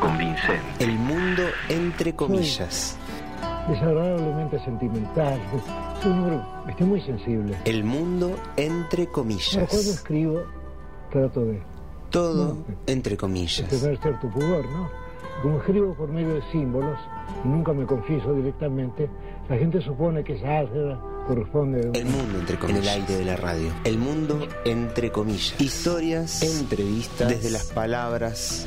convincente. El mundo entre comillas. Desagradablemente sentimental. Un estoy muy sensible. El mundo entre Ahora, cuando comillas. escribo, trato de Todo No. entre de comillas. tener cierto pudor, ¿no? Como escribo por medio de símbolos, y nunca me confieso directamente, la gente supone que esa álgebra corresponde a El mundo entre comillas. En el aire de la radio. El mundo entre comillas. Historias, entrevistas, desde las palabras,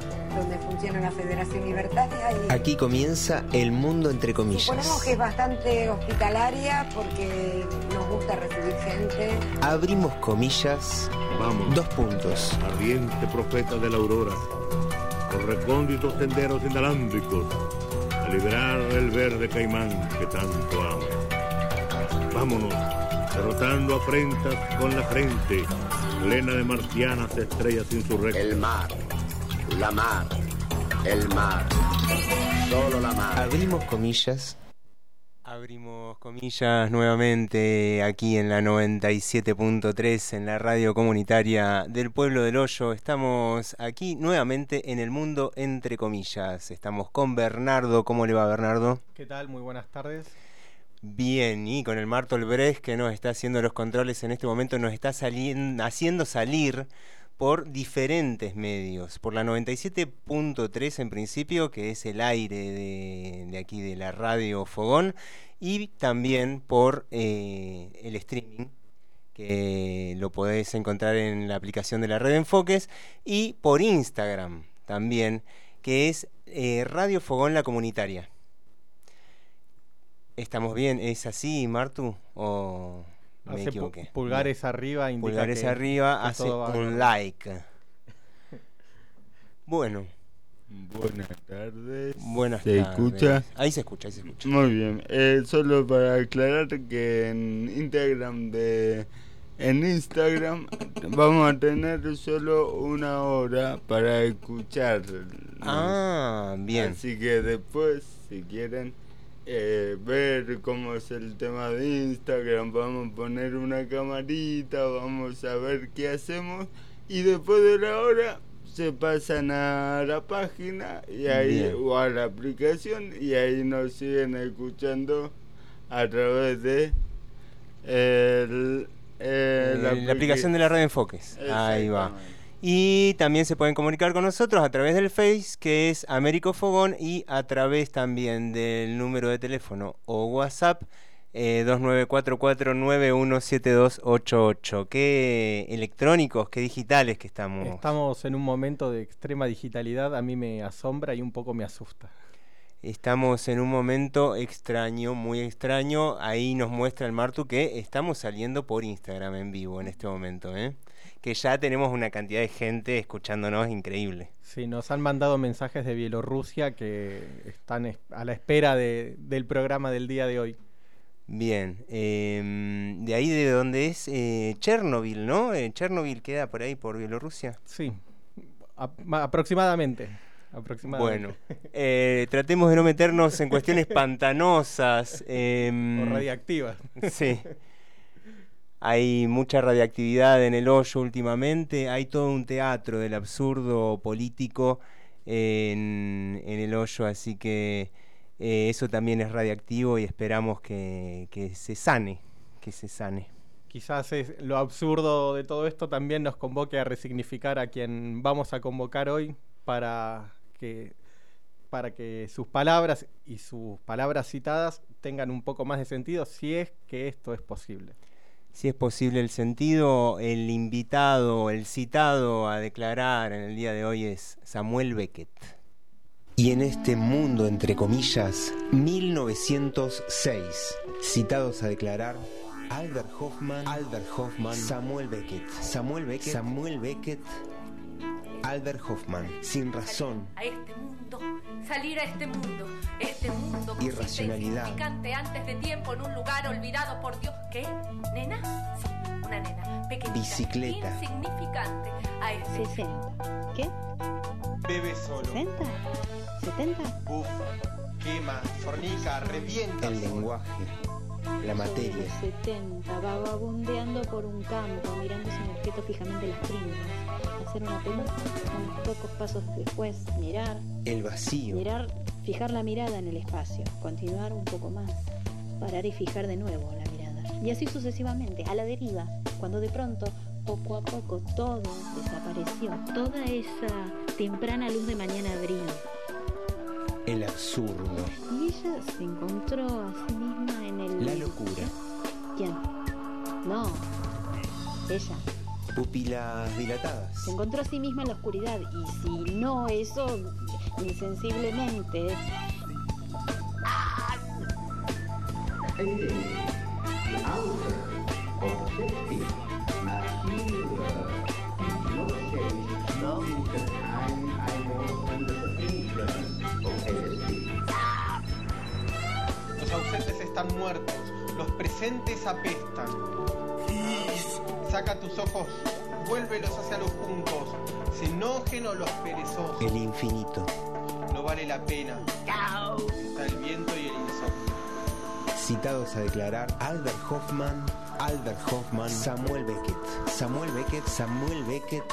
donde funciona la Federación Libertaria y Aquí comienza el mundo entre comillas. suponemos que es bastante hospitalaria porque nos gusta recibir gente. Abrimos comillas, Vamos, dos puntos. ardiente profeta de la aurora, por recónditos senderos inalámbricos, a liberar el verde caimán que tanto amo. Vámonos, derrotando afrentas con la frente, plena de marcianas estrellas insurrectas. El mar, la mar, el mar, solo la mar. Abrimos comillas, Abrimos comillas nuevamente aquí en la 97.3 en la radio comunitaria del pueblo del Hoyo. Estamos aquí nuevamente en el mundo entre comillas. Estamos con Bernardo. ¿Cómo le va Bernardo? ¿Qué tal? Muy buenas tardes. Bien, y con el Martol Brecht que nos está haciendo los controles en este momento, nos está haciendo salir por diferentes medios. Por la 97.3 en principio, que es el aire de, aquí de la radio Fogón, y también por eh, el streaming, que lo podés encontrar en la aplicación de la red Enfoques, y por Instagram también, que es eh, Radio Fogón La Comunitaria. ¿Estamos bien? ¿Es así, Martu? ¿O me Hace equivoqué? pulgares arriba indica Pulgares que- arriba, que hace un like. Bueno, Buenas tardes. buenas ¿Se tardes. escucha? Ahí se escucha, ahí se escucha. Muy bien. Eh, solo para aclarar que en Instagram de en Instagram vamos a tener solo una hora para escuchar. Ah, bien. Así que después, si quieren eh, ver cómo es el tema de Instagram, vamos a poner una camarita, vamos a ver qué hacemos y después de la hora se pasan a la página y ahí Bien. o a la aplicación y ahí nos siguen escuchando a través de el, eh, la aplicación de la red Enfoques. Ahí va. Y también se pueden comunicar con nosotros a través del Face, que es Américo Fogón, y a través también del número de teléfono o WhatsApp eh, 2944917288. Qué electrónicos, qué digitales que estamos. Estamos en un momento de extrema digitalidad, a mí me asombra y un poco me asusta. Estamos en un momento extraño, muy extraño. Ahí nos muestra el Martu que estamos saliendo por Instagram en vivo en este momento, ¿eh? Que ya tenemos una cantidad de gente escuchándonos increíble. Sí, nos han mandado mensajes de Bielorrusia que están es- a la espera de- del programa del día de hoy. Bien, em, de ahí de donde es eh, Chernobyl, ¿no? Eh, Chernobyl queda por ahí, por Bielorrusia. Sí, a- ma- aproximadamente. aproximadamente. Bueno, eh, tratemos de no meternos en cuestiones pantanosas. em, O radiactivas. Sí. Hay mucha radiactividad en el hoyo últimamente. Hay todo un teatro del absurdo político en, en el hoyo, así que eh, eso también es radiactivo y esperamos que, que se sane, que se sane. Quizás es lo absurdo de todo esto también nos convoque a resignificar a quien vamos a convocar hoy para que para que sus palabras y sus palabras citadas tengan un poco más de sentido si es que esto es posible. Si es posible el sentido, el invitado, el citado a declarar en el día de hoy es Samuel Beckett. Y en este mundo, entre comillas, 1906, citados a declarar Albert Hoffman, Albert Hoffman, Samuel Beckett, Samuel Beckett, Samuel Beckett, Albert Hoffman, sin razón, a este mundo, salir a este mundo, este mundo consiste Irracionalidad. insignificante antes de tiempo en un lugar olvidado por Dios. ¿Qué? ¿Nena? Sí, una nena pequeñita, Bicicleta. insignificante a este 60. ¿Qué? Bebe solo. ¿60? ¿70? Uf, quema, fornica, revienta. el lenguaje, la materia, 70, vagabundeando por un campo, mirando sin objeto fijamente las primas. Hacer una pelota, unos pocos pasos después, mirar, el vacío, mirar, fijar la mirada en el espacio, continuar un poco más, parar y fijar de nuevo la mirada. Y así sucesivamente, a la deriva, cuando de pronto, poco a poco, todo desapareció. Toda esa temprana luz de mañana brilla. El absurdo, Y ella se encontró a sí misma en el... la locura, ¿Quién? No. Ella. pupilas dilatadas, Se encontró a sí misma en la oscuridad. Y si no eso, insensiblemente. Los ausentes están muertos, los presentes apestan. Saca tus ojos, vuélvelos hacia los juncos, se enojen o los perezosos. el infinito, No vale la pena. Está el viento y el insomnio. citados a declarar Albert Hoffman, Albert Hoffman, Samuel Beckett, Samuel Beckett, Samuel Beckett,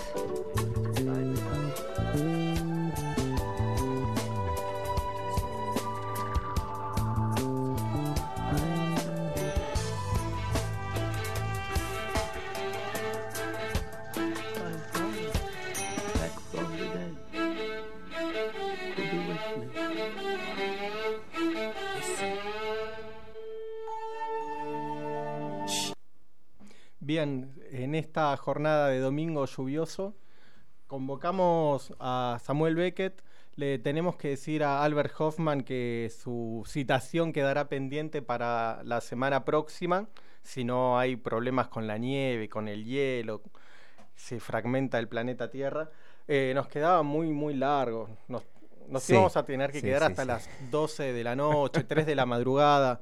Bien, en esta jornada de domingo lluvioso, convocamos a Samuel Beckett. Le tenemos que decir a Albert Hoffman que su citación quedará pendiente para la semana próxima, si no hay problemas con la nieve, con el hielo, se fragmenta el planeta Tierra. Eh, nos quedaba muy, muy largo. Nos Sí, íbamos a tener que sí, quedar hasta las 12 de la noche, 3 de la madrugada.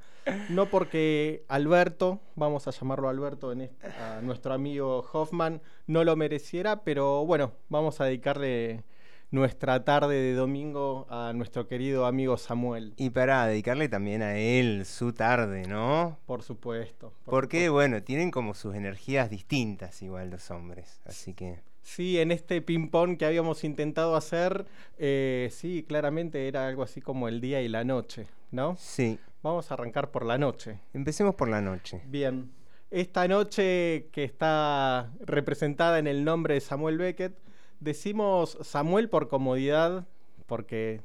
No porque Alberto, vamos a llamarlo Alberto, en este- a nuestro amigo Hoffman, no lo mereciera, pero bueno, vamos a dedicarle nuestra tarde de domingo a nuestro querido amigo Samuel. Y para dedicarle también a él su tarde, ¿no? Por supuesto. por Porque, bueno, tienen como sus energías distintas igual los hombres. Así que... Sí, en este ping-pong que habíamos intentado hacer, eh, sí, claramente era algo así como el día y la noche, ¿no? Sí. Vamos a arrancar por la noche. Empecemos por la noche. Bien. Esta noche que está representada en el nombre de Samuel Beckett, decimos Samuel por comodidad, porque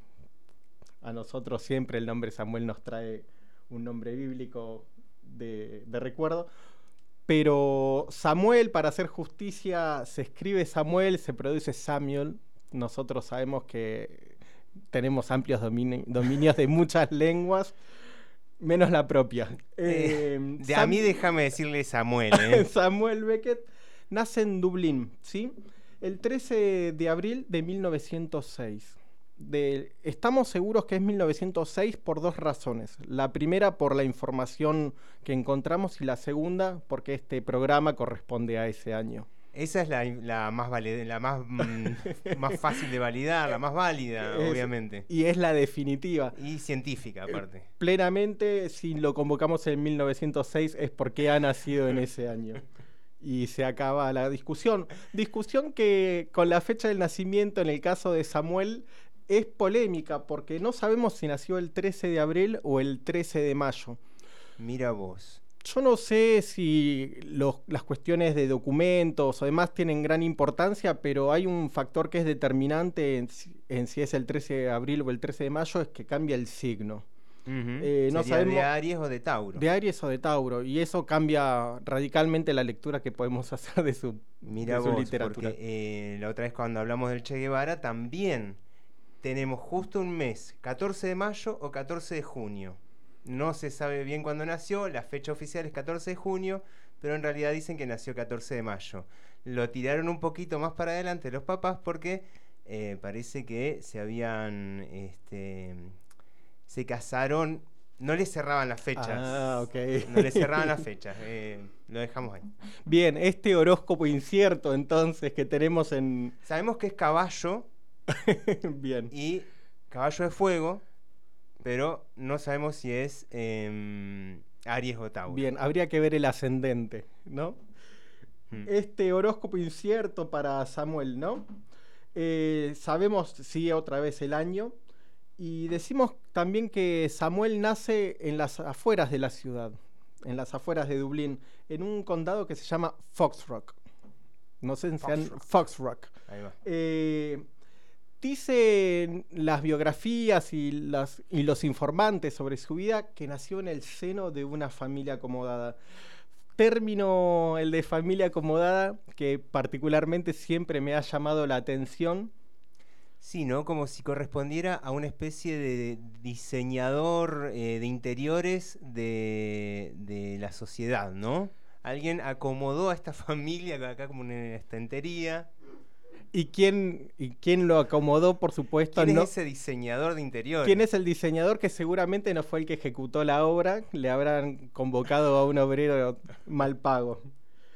a nosotros siempre el nombre Samuel nos trae un nombre bíblico de, de recuerdo. Pero Samuel, para hacer justicia, se escribe Samuel, se produce Samuel. Nosotros sabemos que tenemos amplios domini- dominios de muchas lenguas, menos la propia. Eh, Eh, de, a mí déjame decirle Samuel, ¿eh? Samuel Beckett nace en Dublín, ¿sí? El 13 de abril de 1906. De- estamos seguros que es 1906 por dos razones. La primera por la información que encontramos y la segunda porque este programa corresponde a ese año. Esa es la, la más vali- la más, mm, más fácil de validar, la más válida, Es- obviamente. Y es la definitiva. Y científica, aparte. Plenamente, si lo convocamos en 1906 es porque ha nacido en ese año. Y se acaba la discusión. Discusión que con la fecha del nacimiento, en el caso de Samuel, es polémica porque no sabemos si nació el 13 de abril o el 13 de mayo. Mira vos. Yo no sé si los- las cuestiones de documentos o demás tienen gran importancia, pero hay un factor que es determinante en, si- en si es el 13 de abril o el 13 de mayo, es que cambia el signo. Eh, no sabemos de Aries o de Tauro. de Aries o de Tauro y eso cambia radicalmente la lectura que podemos hacer de su, Mira de su vos, literatura. porque eh, la otra vez cuando hablamos del Che Guevara también tenemos justo un mes, 14 de mayo o 14 de junio. No se sabe bien cuándo nació, la fecha oficial es 14 de junio, pero en realidad dicen que nació 14 de mayo. Lo tiraron un poquito más para adelante los papás porque eh, parece que se habían, este, se casaron, no les cerraban las fechas. Ah, ok. No les cerraban las fechas, eh, lo dejamos ahí. Bien, este horóscopo incierto entonces que tenemos en... Sabemos que es caballo Bien. y caballo de fuego, pero no sabemos si es em, Aries o Tauro. Bien, habría que ver el ascendente, ¿no? Hmm. Este horóscopo incierto para Samuel, ¿no? Eh, sabemos, sí, otra vez el año. Y decimos también que Samuel nace en las afueras de la ciudad, en las afueras de Dublín, en un condado que se llama Foxrock. No sé si han... Foxrock. Foxrock. Ahí va. Eh, dicen las biografías y, los informantes sobre su vida que nació en el seno de una familia acomodada. Término el de familia acomodada que particularmente siempre me ha llamado la atención. Sí. Como si correspondiera a una especie de diseñador eh, de interiores de, de la sociedad, ¿no? Alguien acomodó a esta familia acá como en una estantería. ¿Y quién, y quién lo acomodó, por supuesto? ¿Quién no- es ese diseñador de interiores? ¿Quién es el diseñador que seguramente no fue el que ejecutó la obra? Le habrán convocado a un obrero mal pago.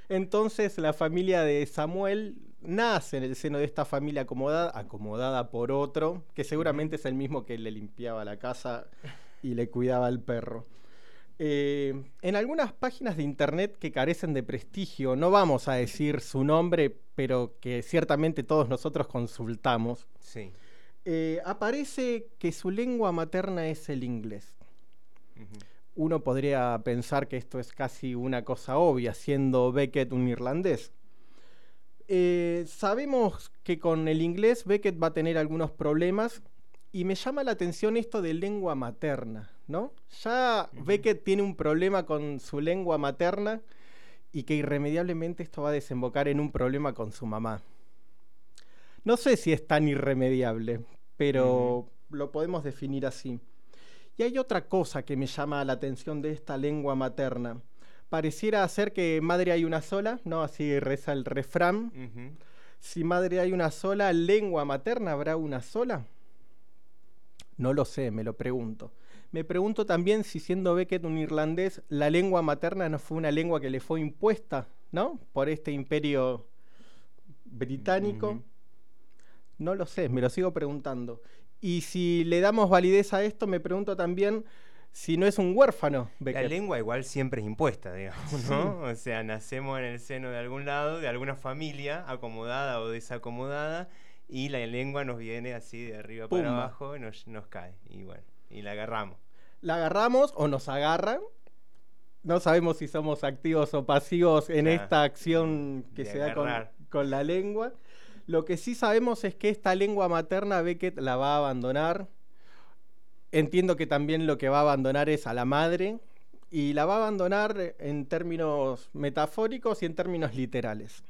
Entonces la familia de Samuel nace en el seno de esta familia acomodada, acomodada por otro, que seguramente es el mismo que le limpiaba la casa y le cuidaba al perro. Eh, en algunas páginas de internet que carecen de prestigio, no vamos a decir su nombre, pero que ciertamente todos nosotros consultamos, Sí. eh, aparece que su lengua materna es el inglés. Uno podría pensar que esto es casi una cosa obvia, siendo Beckett un irlandés. Eh, sabemos que con el inglés Beckett va a tener algunos problemas y me llama la atención esto de lengua materna, ¿no? Ya Beckett tiene un problema con su lengua materna y que irremediablemente esto va a desembocar en un problema con su mamá. No sé si es tan irremediable, pero lo podemos definir así. Y hay otra cosa que me llama la atención de esta lengua materna. Pareciera ser que madre hay una sola, ¿no? Así reza el refrán. Si madre hay una sola, lengua materna habrá una sola. No lo sé, me lo pregunto. Me pregunto también si siendo Beckett un irlandés, la lengua materna no fue una lengua que le fue impuesta, ¿no? Por este imperio británico. No lo sé, me lo sigo preguntando. Y si le damos validez a esto, me pregunto también si no es un huérfano. La lengua igual siempre es impuesta, digamos, ¿no? O sea, nacemos en el seno de algún lado, de alguna familia, acomodada o desacomodada, y la lengua nos viene así de arriba para abajo y nos, nos cae. Y bueno, y la agarramos. La agarramos o nos agarran. No sabemos si somos activos o pasivos en Ah, esta acción que se da con, con la lengua. Lo que sí sabemos es que esta lengua materna Beckett la va a abandonar. Entiendo que también lo que va a abandonar es a la madre y la va a abandonar en términos metafóricos y en términos literales.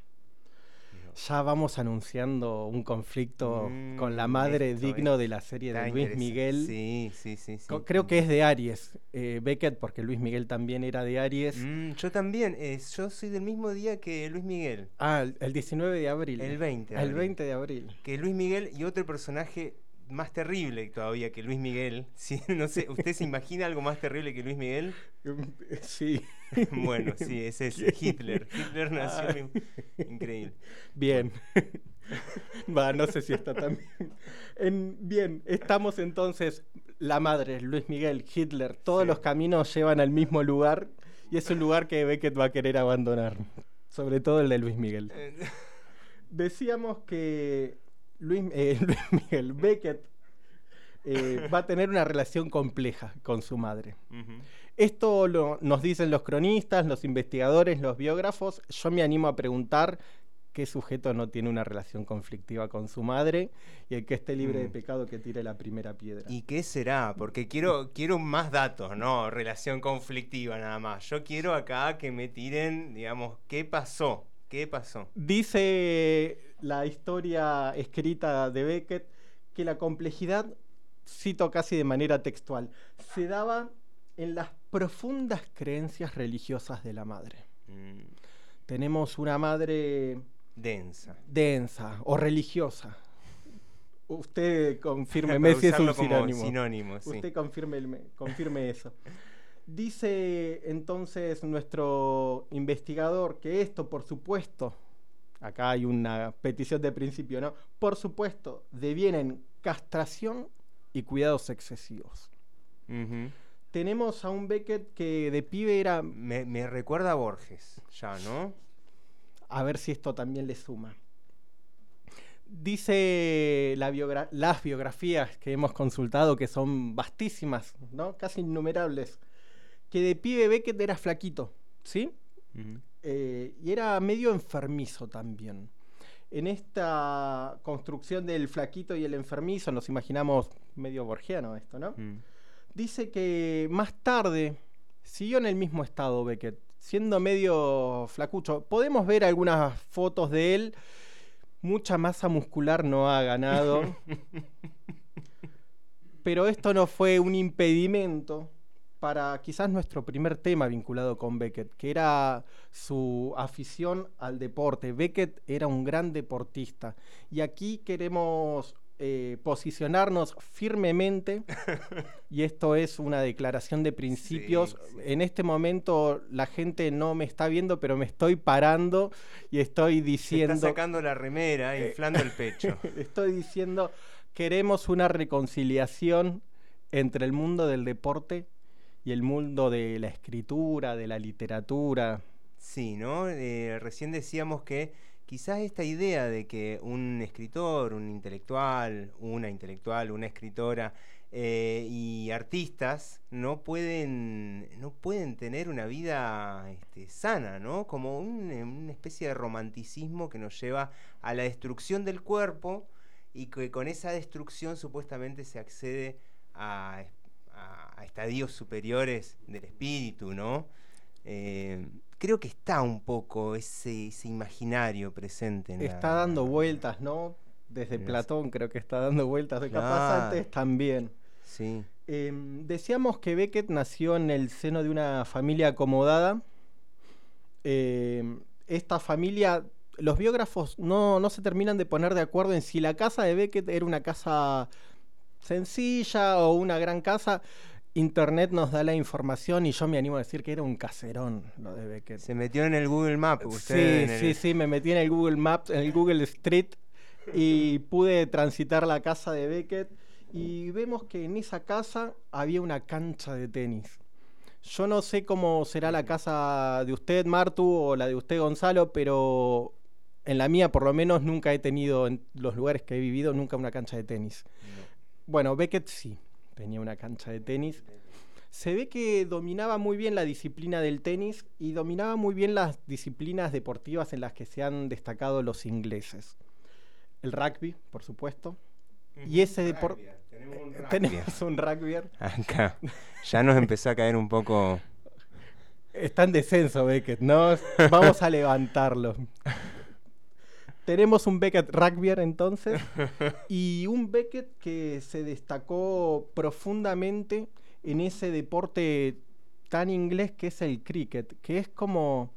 Ya vamos anunciando un conflicto con la Mm, madre digno es- de la serie de está Luis. Miguel. Sí, sí, sí. Creo que es de Aries, eh, Beckett, porque Luis Miguel también era de Aries. Mm, yo también, eh, yo soy del mismo día que Luis Miguel. Ah, el, el 19 de abril. El 20 de El abril. 20 de abril. Que Luis Miguel y otro personaje más terrible todavía que Luis Miguel. Sí, no sé, ¿usted se imagina algo más terrible que Luis Miguel? Sí. bueno, sí, es ese, Hitler. Hitler nació Ah. Increíble. Bien. Va, no sé si está tan bien. En- bien, estamos entonces, la madre, Luis Miguel, Hitler, todos los caminos llevan al mismo lugar y es un lugar que Beckett va a querer abandonar, sobre todo el de Luis Miguel. Decíamos que Luis, eh, Luis Miguel Beckett eh, va a tener una relación compleja con su madre. Esto lo- nos dicen los cronistas, los investigadores, los biógrafos. Yo me animo a preguntar ¿qué sujeto no tiene una relación conflictiva con su madre? Y el que esté libre de Mm. pecado que tire la primera piedra. ¿Y qué será? Porque quiero, quiero más datos, no relación conflictiva nada más. Yo quiero acá que me tiren, digamos, ¿qué pasó? ¿Qué pasó? Dice la historia escrita de Beckett que la complejidad, cito casi de manera textual, se daba en las profundas creencias religiosas de la madre. Mm, Tenemos una madre densa. densa o religiosa. Usted confírmeme si es un sinónimo. sinónimo, sí. Usted confirme, confirme eso. Dice entonces nuestro investigador que esto, por supuesto, acá hay una petición de principio, ¿no? Por supuesto, devienen castración y cuidados excesivos. Tenemos a un Beckett que de pibe era, me, me recuerda a Borges, ya, ¿no? a ver si esto también le suma. Dice la biogra- las biografías que hemos consultado, que son vastísimas, ¿no? casi innumerables, que de pibe Beckett era flaquito, ¿sí? Eh, y era medio enfermizo también. En esta construcción del flaquito y el enfermizo, nos imaginamos medio borgiano esto, ¿no? Mm. Dice que más tarde siguió en el mismo estado Beckett, siendo medio flacucho. Podemos ver algunas fotos de él. Mucha masa muscular no ha ganado. pero esto no fue un impedimento para quizás nuestro primer tema vinculado con Beckett, que era su afición al deporte. Beckett era un gran deportista y aquí queremos eh, posicionarnos firmemente y esto es una declaración de principios. Sí, sí. En este momento la gente no me está viendo, pero me estoy parando y estoy Se diciendo... está sacando la remera, Eh, inflando el pecho. Estoy diciendo, queremos una reconciliación entre el mundo del deporte y el mundo de la escritura, de la literatura. Sí, ¿no? Eh, recién decíamos que quizás esta idea de que un escritor, un intelectual, una intelectual, una escritora eh, y artistas no pueden, no pueden tener una vida este, sana, ¿no? Como un- una especie de romanticismo que nos lleva a la destrucción del cuerpo y que con esa destrucción supuestamente se accede a, a- estadios superiores del espíritu, ¿no? Eh, creo que está un poco ese, ese imaginario presente. En la- Está dando vueltas, ¿no? Desde. Platón creo que está dando vueltas, de capaz Claro. antes también. Sí. Em, decíamos que Beckett nació en el seno de una familia acomodada. Em, esta familia, los biógrafos no, no se terminan de poner de acuerdo en si la casa de Beckett era una casa sencilla o una gran casa. Internet nos da la información y yo me animo a decir que era un caserón lo de Beckett. Se metió en el Google Map. Usted Sí, el- sí, sí, me metí en el Google Maps, en el Google Street y pude transitar la casa de Beckett y vemos que en esa casa había una cancha de tenis. Yo no sé cómo será la casa de usted, Martu, o la de usted, Gonzalo, pero en la mía por lo menos nunca he tenido, en los lugares que he vivido, nunca una cancha de tenis. Bueno, Beckett sí, tenía una cancha de tenis. Se ve que dominaba muy bien la disciplina del tenis y dominaba muy bien las disciplinas deportivas en las que se han destacado los ingleses. El rugby, por supuesto. Y ese deporte... Tenemos un rugby. Acá. Ya nos empezó a caer un poco. Está en descenso Beckett, ¿no? Vamos a levantarlo. Tenemos un Beckett rugby entonces y un Beckett que se destacó profundamente en ese deporte tan inglés que es el cricket, que es como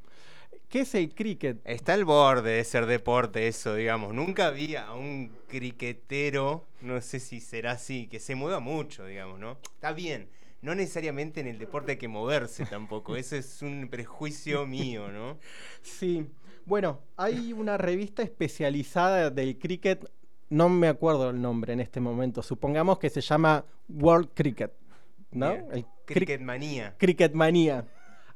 ¿Qué es el cricket? Está al borde de ser deporte eso, digamos. Nunca vi a un criquetero, no sé si será así, que se mueva mucho, digamos, ¿no? Está bien. No necesariamente en el deporte hay que moverse tampoco. Ese es un prejuicio mío, ¿no? Sí. Bueno, hay una revista especializada del cricket, no me acuerdo el nombre en este momento, supongamos que se llama World Cricket, ¿no? El cri- Cricket manía. Cricket Manía.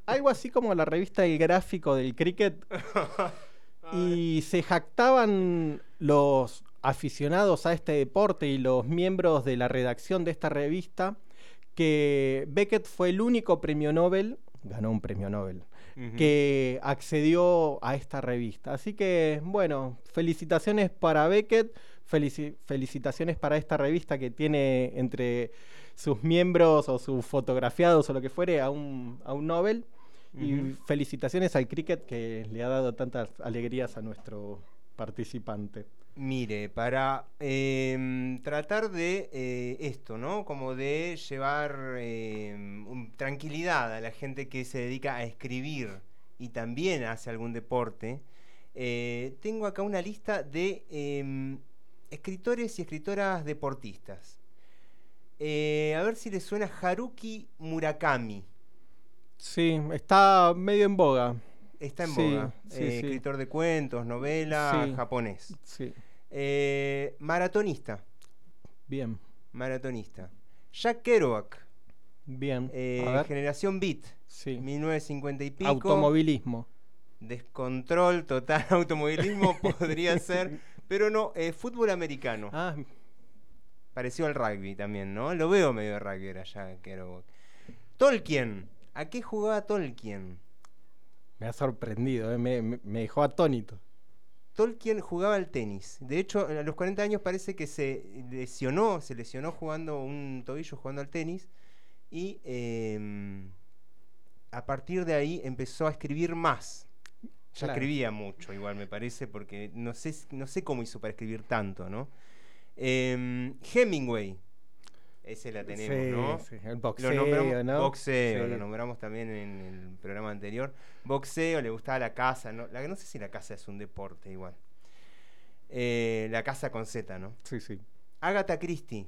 Algo así como la revista El Gráfico del Cricket. y se jactaban los aficionados a este deporte y los miembros de la redacción de esta revista que Beckett fue el único premio Nobel, ganó un premio Nobel, Que accedió a esta revista. Así que, bueno, felicitaciones para Beckett, felici- felicitaciones para esta revista que tiene entre sus miembros o sus fotografiados o lo que fuere a un, a un Nobel. Y felicitaciones al cricket que le ha dado tantas alegrías a nuestro participante. Mire, para em, tratar de eh, esto, ¿no? Como de llevar em, un- tranquilidad a la gente que se dedica a escribir y también hace algún deporte, eh, tengo acá una lista de em, escritores y escritoras deportistas. Eh, a ver si les suena Haruki Murakami. Sí, está medio en boga. Está en Sí, boga. sí, Eh, sí. Escritor de cuentos, novela, japonés. Eh, maratonista. Bien. Maratonista. Jack Kerouac. Bien. eh. Generación Beat. Sí. 1950 y pico. Automovilismo. Descontrol total. Automovilismo podría ser. Pero no, fútbol americano. Ah, Pareció al rugby también, ¿no? Lo veo medio rugby era Jack Kerouac. Tolkien. ¿A qué jugaba Tolkien? Me ha sorprendido, eh, me, dejó atónito. Tolkien jugaba al tenis. De hecho, a los 40 años parece que se lesionó, se lesionó jugando un tobillo jugando al tenis. Y em, a partir de ahí empezó a escribir más. Ya Claro. escribía mucho, igual me parece, porque no sé, no sé cómo hizo para escribir tanto, ¿no? Em, Hemingway. Ese la tenemos, Sí, ¿no? sí, el Lo boxeo, nombramos- ¿no? Boxeo, Sí. lo nombramos también en el programa anterior. Boxeo, le gustaba la caza. No, la, no sé si la caza es un deporte igual. Eh, la caza con Z, ¿no? Sí, sí. Agatha Christie,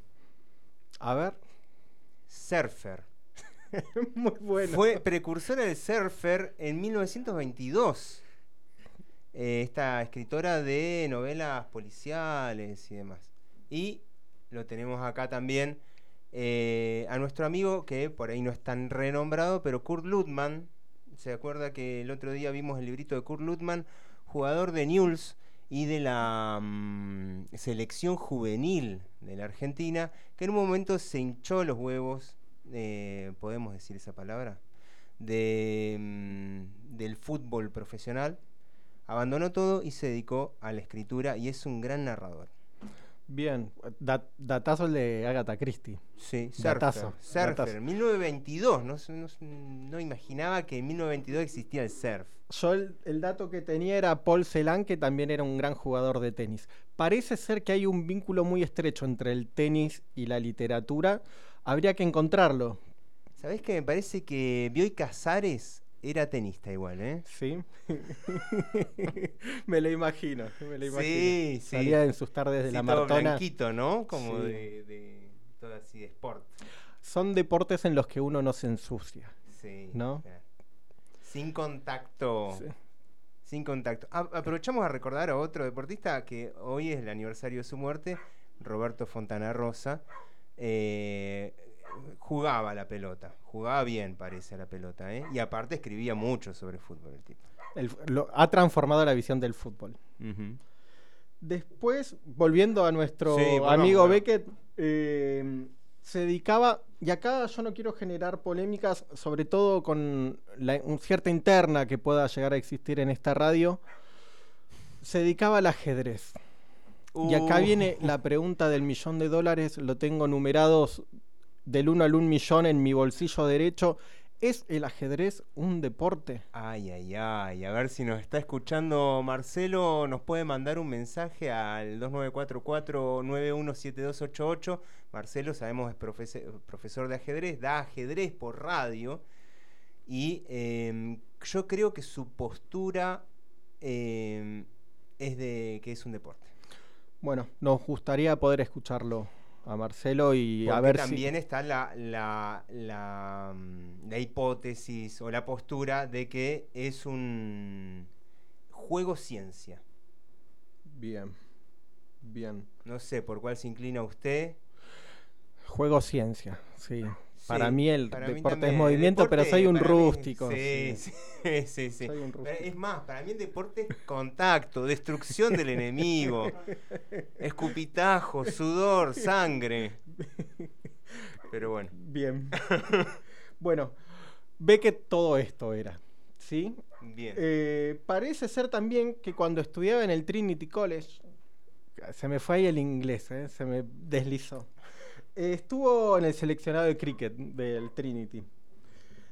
A ver. surfer. Muy bueno. Fue precursora del surfer en 1922. Eh, esta escritora de novelas policiales y demás. Y lo tenemos acá también eh, a nuestro amigo que por ahí no es tan renombrado, pero Kurt Ludman. ¿Se acuerda que el otro día vimos el librito de Kurt Ludman, jugador de Newell's y de la mm, selección juvenil de la Argentina, que en un momento se hinchó los huevos, eh, podemos decir esa palabra, mm, del fútbol profesional, abandonó todo y se dedicó a la escritura y es un gran narrador. Bien. Da- datazo el de Agatha Christie. Sí, Datazo, surfer. Surfer, datazo. 1922. No, no, no imaginaba que en 1922 existía el surf. Yo el, el dato que tenía era Paul Celan, que también era un gran jugador de tenis. Parece ser que hay un vínculo muy estrecho entre el tenis y la literatura. Habría que encontrarlo. ¿Sabés que me parece que Bioy Casares era tenista igual, eh? Sí. me lo imagino, me lo imagino. Sí, sí. Salía en sus tardes de Sí, la todo maratona. blanquito, ¿no? Como Sí. de, de- todo así de sport. Son deportes en los que uno no se ensucia. Sí. ¿No? claro. Sin contacto. Sí. Sin contacto. A- aprovechamos a recordar a otro deportista que hoy es el aniversario de su muerte, Roberto Fontana Rosa. Eh, jugaba la pelota, jugaba bien, parece, a la pelota, ¿eh? Y aparte escribía mucho sobre fútbol el tipo. El- lo- ha transformado la visión del fútbol. Después, volviendo a nuestro Sí, amigo. Beckett, eh, se dedicaba, y acá yo no quiero generar polémicas, sobre todo con la un cierta interna que pueda llegar a existir en esta radio, se dedicaba al ajedrez. Y acá Uh. viene la pregunta del millón de dólares, lo tengo numerados del 1 al 1 millón en mi bolsillo derecho. ¿Es el ajedrez un deporte? Ay, ay, ay. A ver si nos está escuchando Marcelo. Nos puede mandar un mensaje al 2944-917288. Marcelo, sabemos, es profesor de ajedrez, da ajedrez por radio. Y em, yo creo que su postura em, es de que es un deporte. Bueno, nos gustaría poder escucharlo a Marcelo y a ver también si... está la, la, la, mm, la hipótesis o la postura de que es un juego ciencia. Bien, bien. No sé por cuál se inclina usted. Juego ciencia, sí. Para Sí, mí el para deporte es movimiento, Deporte, pero soy un mí- rústico. Sí, sí. sí, sí, sí. Soy un Pero rústico. Es más, para mí el deporte es contacto, destrucción del enemigo, escupitajo, sudor, sangre. Pero bueno. Bien. bueno, ve que todo esto era. ¿Sí? Bien. Eh, parece ser también que cuando estudiaba en el Trinity College, se me fue ahí el inglés, ¿eh? se me deslizó. Eh, estuvo en el seleccionado de cricket del Trinity.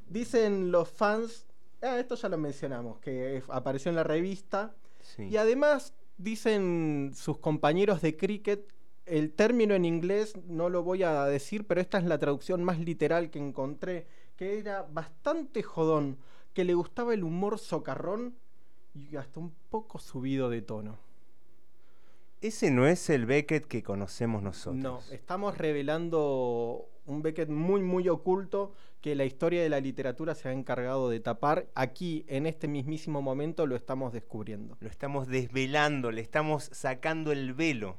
Dicen los fans, ah, esto ya lo mencionamos, que apareció en la revista. Sí. Y además dicen sus compañeros de cricket, el término en inglés no lo voy a decir, pero esta es la traducción más literal que encontré, que era bastante jodón, que le gustaba el humor socarrón y hasta un poco subido de tono. Ese no es el Beckett que conocemos nosotros. No, estamos revelando un Beckett muy, muy oculto que la historia de la literatura se ha encargado de tapar. Aquí, en este mismísimo momento, lo estamos descubriendo. Lo estamos desvelando, le estamos sacando el velo.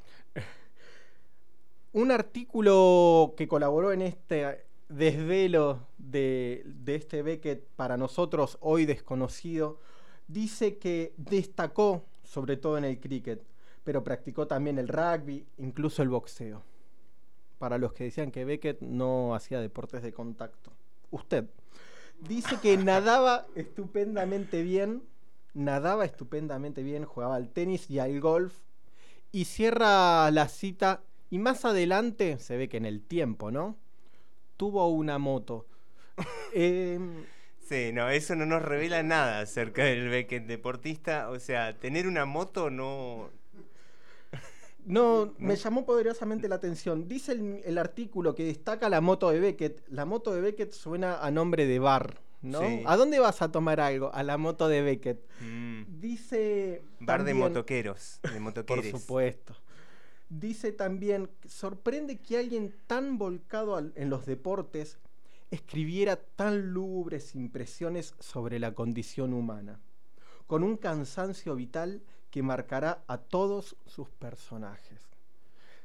Un artículo que colaboró en este desvelo de, de este Beckett para nosotros hoy desconocido, dice que destacó sobre todo en el cricket, pero practicó también el rugby, incluso el boxeo. Para los que decían que Beckett no hacía deportes de contacto. Usted dice que nadaba estupendamente bien, nadaba estupendamente bien, jugaba al tenis y al golf, y cierra la cita, y más adelante, se ve que en el tiempo, ¿no? Tuvo una moto. eh, Sí, no, eso no nos revela nada acerca del Beckett deportista. O sea, tener una moto no. No, me llamó poderosamente la atención. Dice el, el artículo que destaca la moto de Beckett. La moto de Beckett suena a nombre de bar, ¿no? Sí. ¿A dónde vas a tomar algo? A la moto de Beckett. Mm, Dice. bar de motoqueros, de Por motoqueres. supuesto. Dice también, sorprende que alguien tan volcado al- en los deportes escribiera tan lúgubres impresiones sobre la condición humana, con un cansancio vital que marcará a todos sus personajes.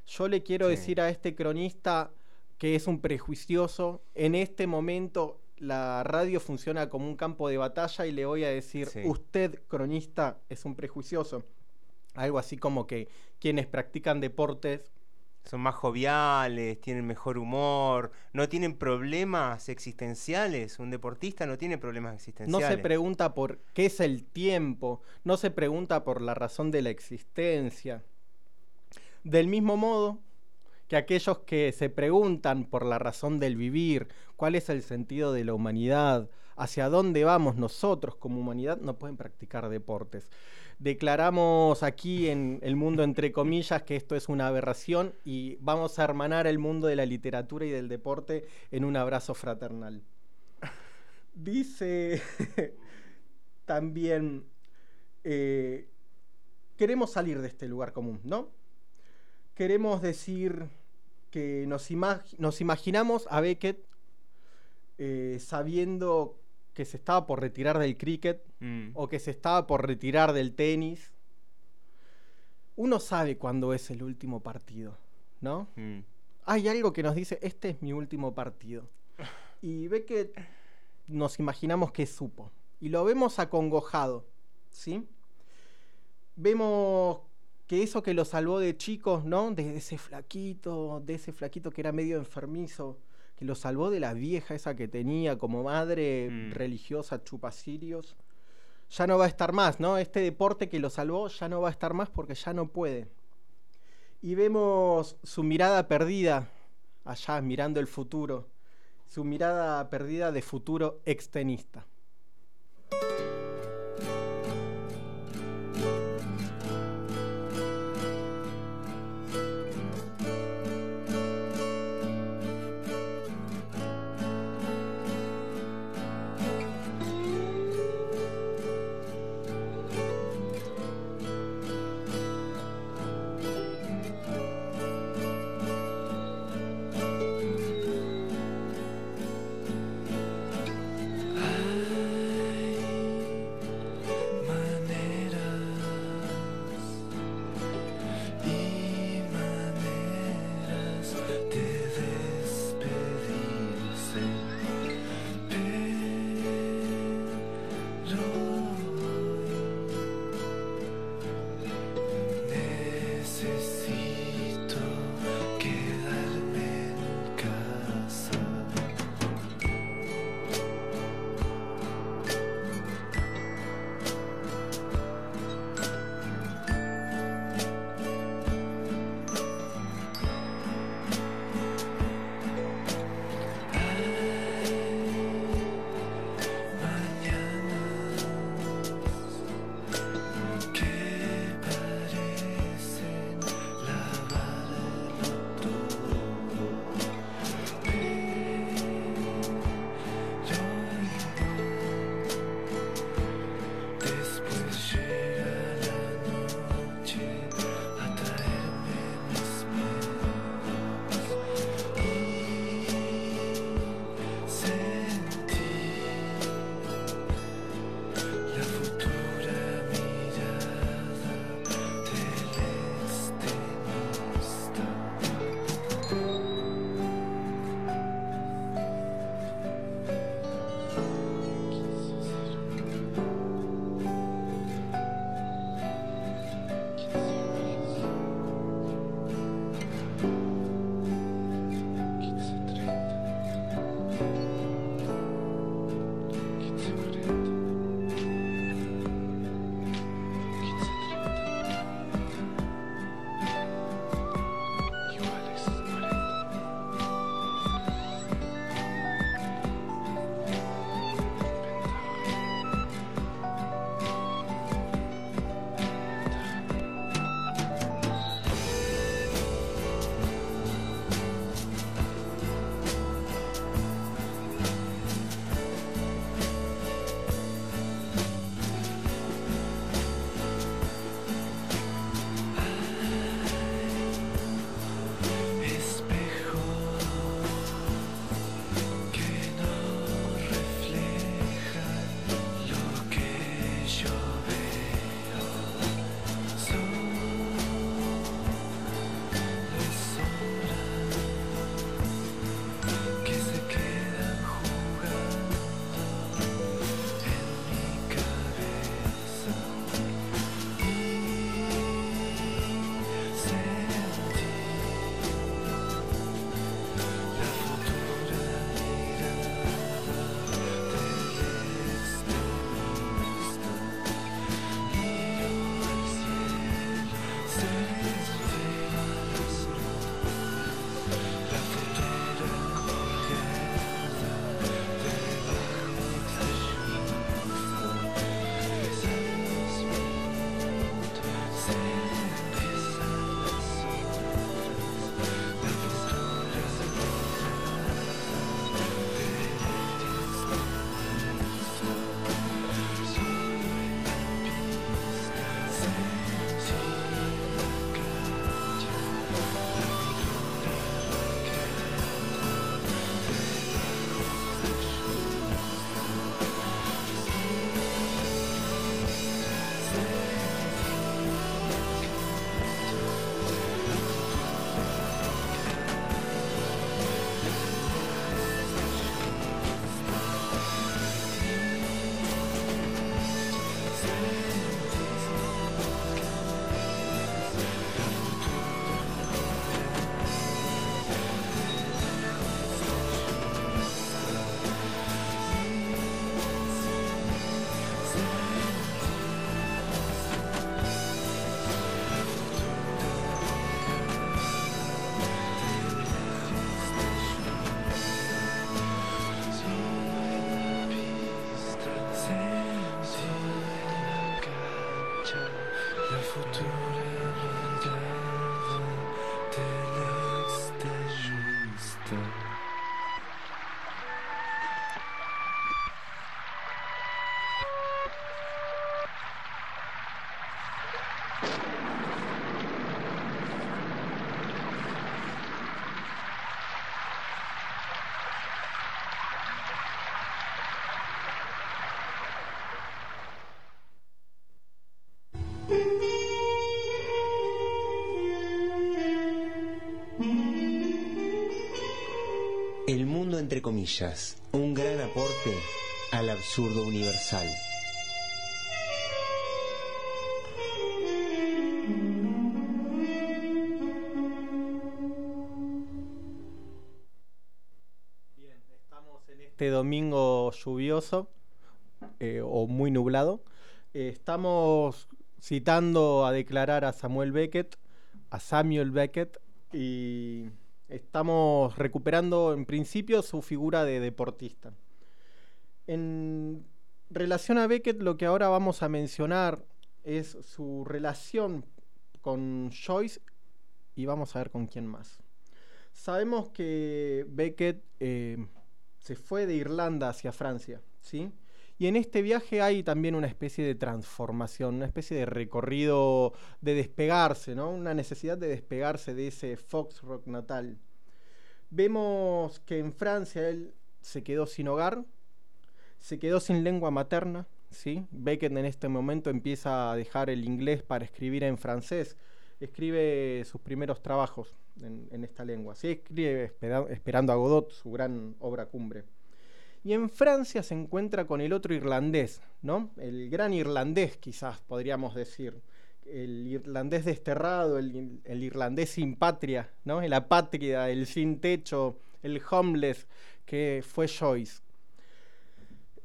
Yo le quiero Sí. decir a este cronista que es un prejuicioso, en este momento la radio funciona como un campo de batalla y le voy a decir, Sí. usted cronista es un prejuicioso. Algo así como que quienes practican deportes Son más joviales, tienen mejor humor, no tienen problemas existenciales. Un deportista no tiene problemas no existenciales. se pregunta por qué es el tiempo, no se pregunta por la razón de la existencia. Del mismo modo que aquellos que se preguntan por la razón del vivir, cuál es el sentido de la humanidad, hacia dónde vamos nosotros como humanidad, no pueden practicar deportes. Declaramos aquí en el mundo entre comillas que esto es una aberración y vamos a hermanar el mundo de la literatura y del deporte en un abrazo fraternal. Dice también, eh, queremos salir de este lugar común, ¿no? Queremos decir que nos, imag- nos imaginamos a Beckett eh, sabiendo que se estaba por retirar del cricket Mm, o que se estaba por retirar del tenis. Uno sabe cuándo es el último partido, ¿no? mm. Hay algo que nos dice, este es mi último partido. Y ve que nos imaginamos que supo. Y lo vemos acongojado, ¿sí? Vemos que eso que lo salvó de chicos, ¿no? De ese flaquito, de ese flaquito que era medio enfermizo, que lo salvó de la vieja esa que tenía como madre Mm. religiosa chupasirios, ya no va a estar más, ¿no? Este deporte que lo salvó ya no va a estar más porque ya no puede y vemos su mirada perdida allá mirando el futuro, su mirada perdida de futuro extenista. El mundo entre comillas, un gran aporte al absurdo universal. este domingo lluvioso eh, o muy nublado. Eh, estamos citando a declarar a Samuel Beckett, a Samuel Beckett, y estamos recuperando en principio su figura de deportista. En relación a Beckett, lo que ahora vamos a mencionar es su relación con Joyce y vamos a ver con quién más. Sabemos que Beckett eh, se fue de Irlanda hacia Francia, ¿sí? Y en este viaje hay también una especie de transformación, una especie de recorrido de despegarse, ¿no? Una necesidad de despegarse de ese Foxrock natal. Vemos que en Francia él se quedó sin hogar, se quedó sin lengua materna, ¿sí? Beckett en este momento empieza a dejar el inglés para escribir en francés, escribe sus primeros trabajos en, esta lengua, ¿sí? Escribe espera, Esperando a Godot, su gran obra cumbre. Y en Francia se encuentra con el otro irlandés, ¿no? El gran irlandés, quizás podríamos decir. El irlandés desterrado, el, irlandés sin patria, ¿no? El apátrida, el sin techo, el homeless, que fue Joyce.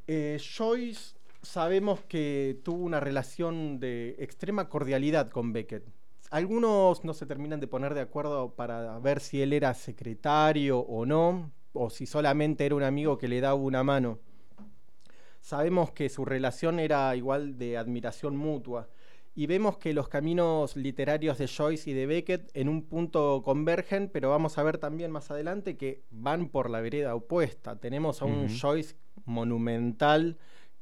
Eh, Joyce sabemos que tuvo una relación de extrema cordialidad con Beckett. Algunos no se terminan de poner de acuerdo para ver si él era secretario o no, o si solamente era un amigo que le daba una mano. Sabemos que su relación era igual de admiración mutua y vemos que los caminos literarios de Joyce y de Beckett en un punto convergen, pero vamos a ver también más adelante que van por la vereda opuesta. Tenemos a un. Joyce monumental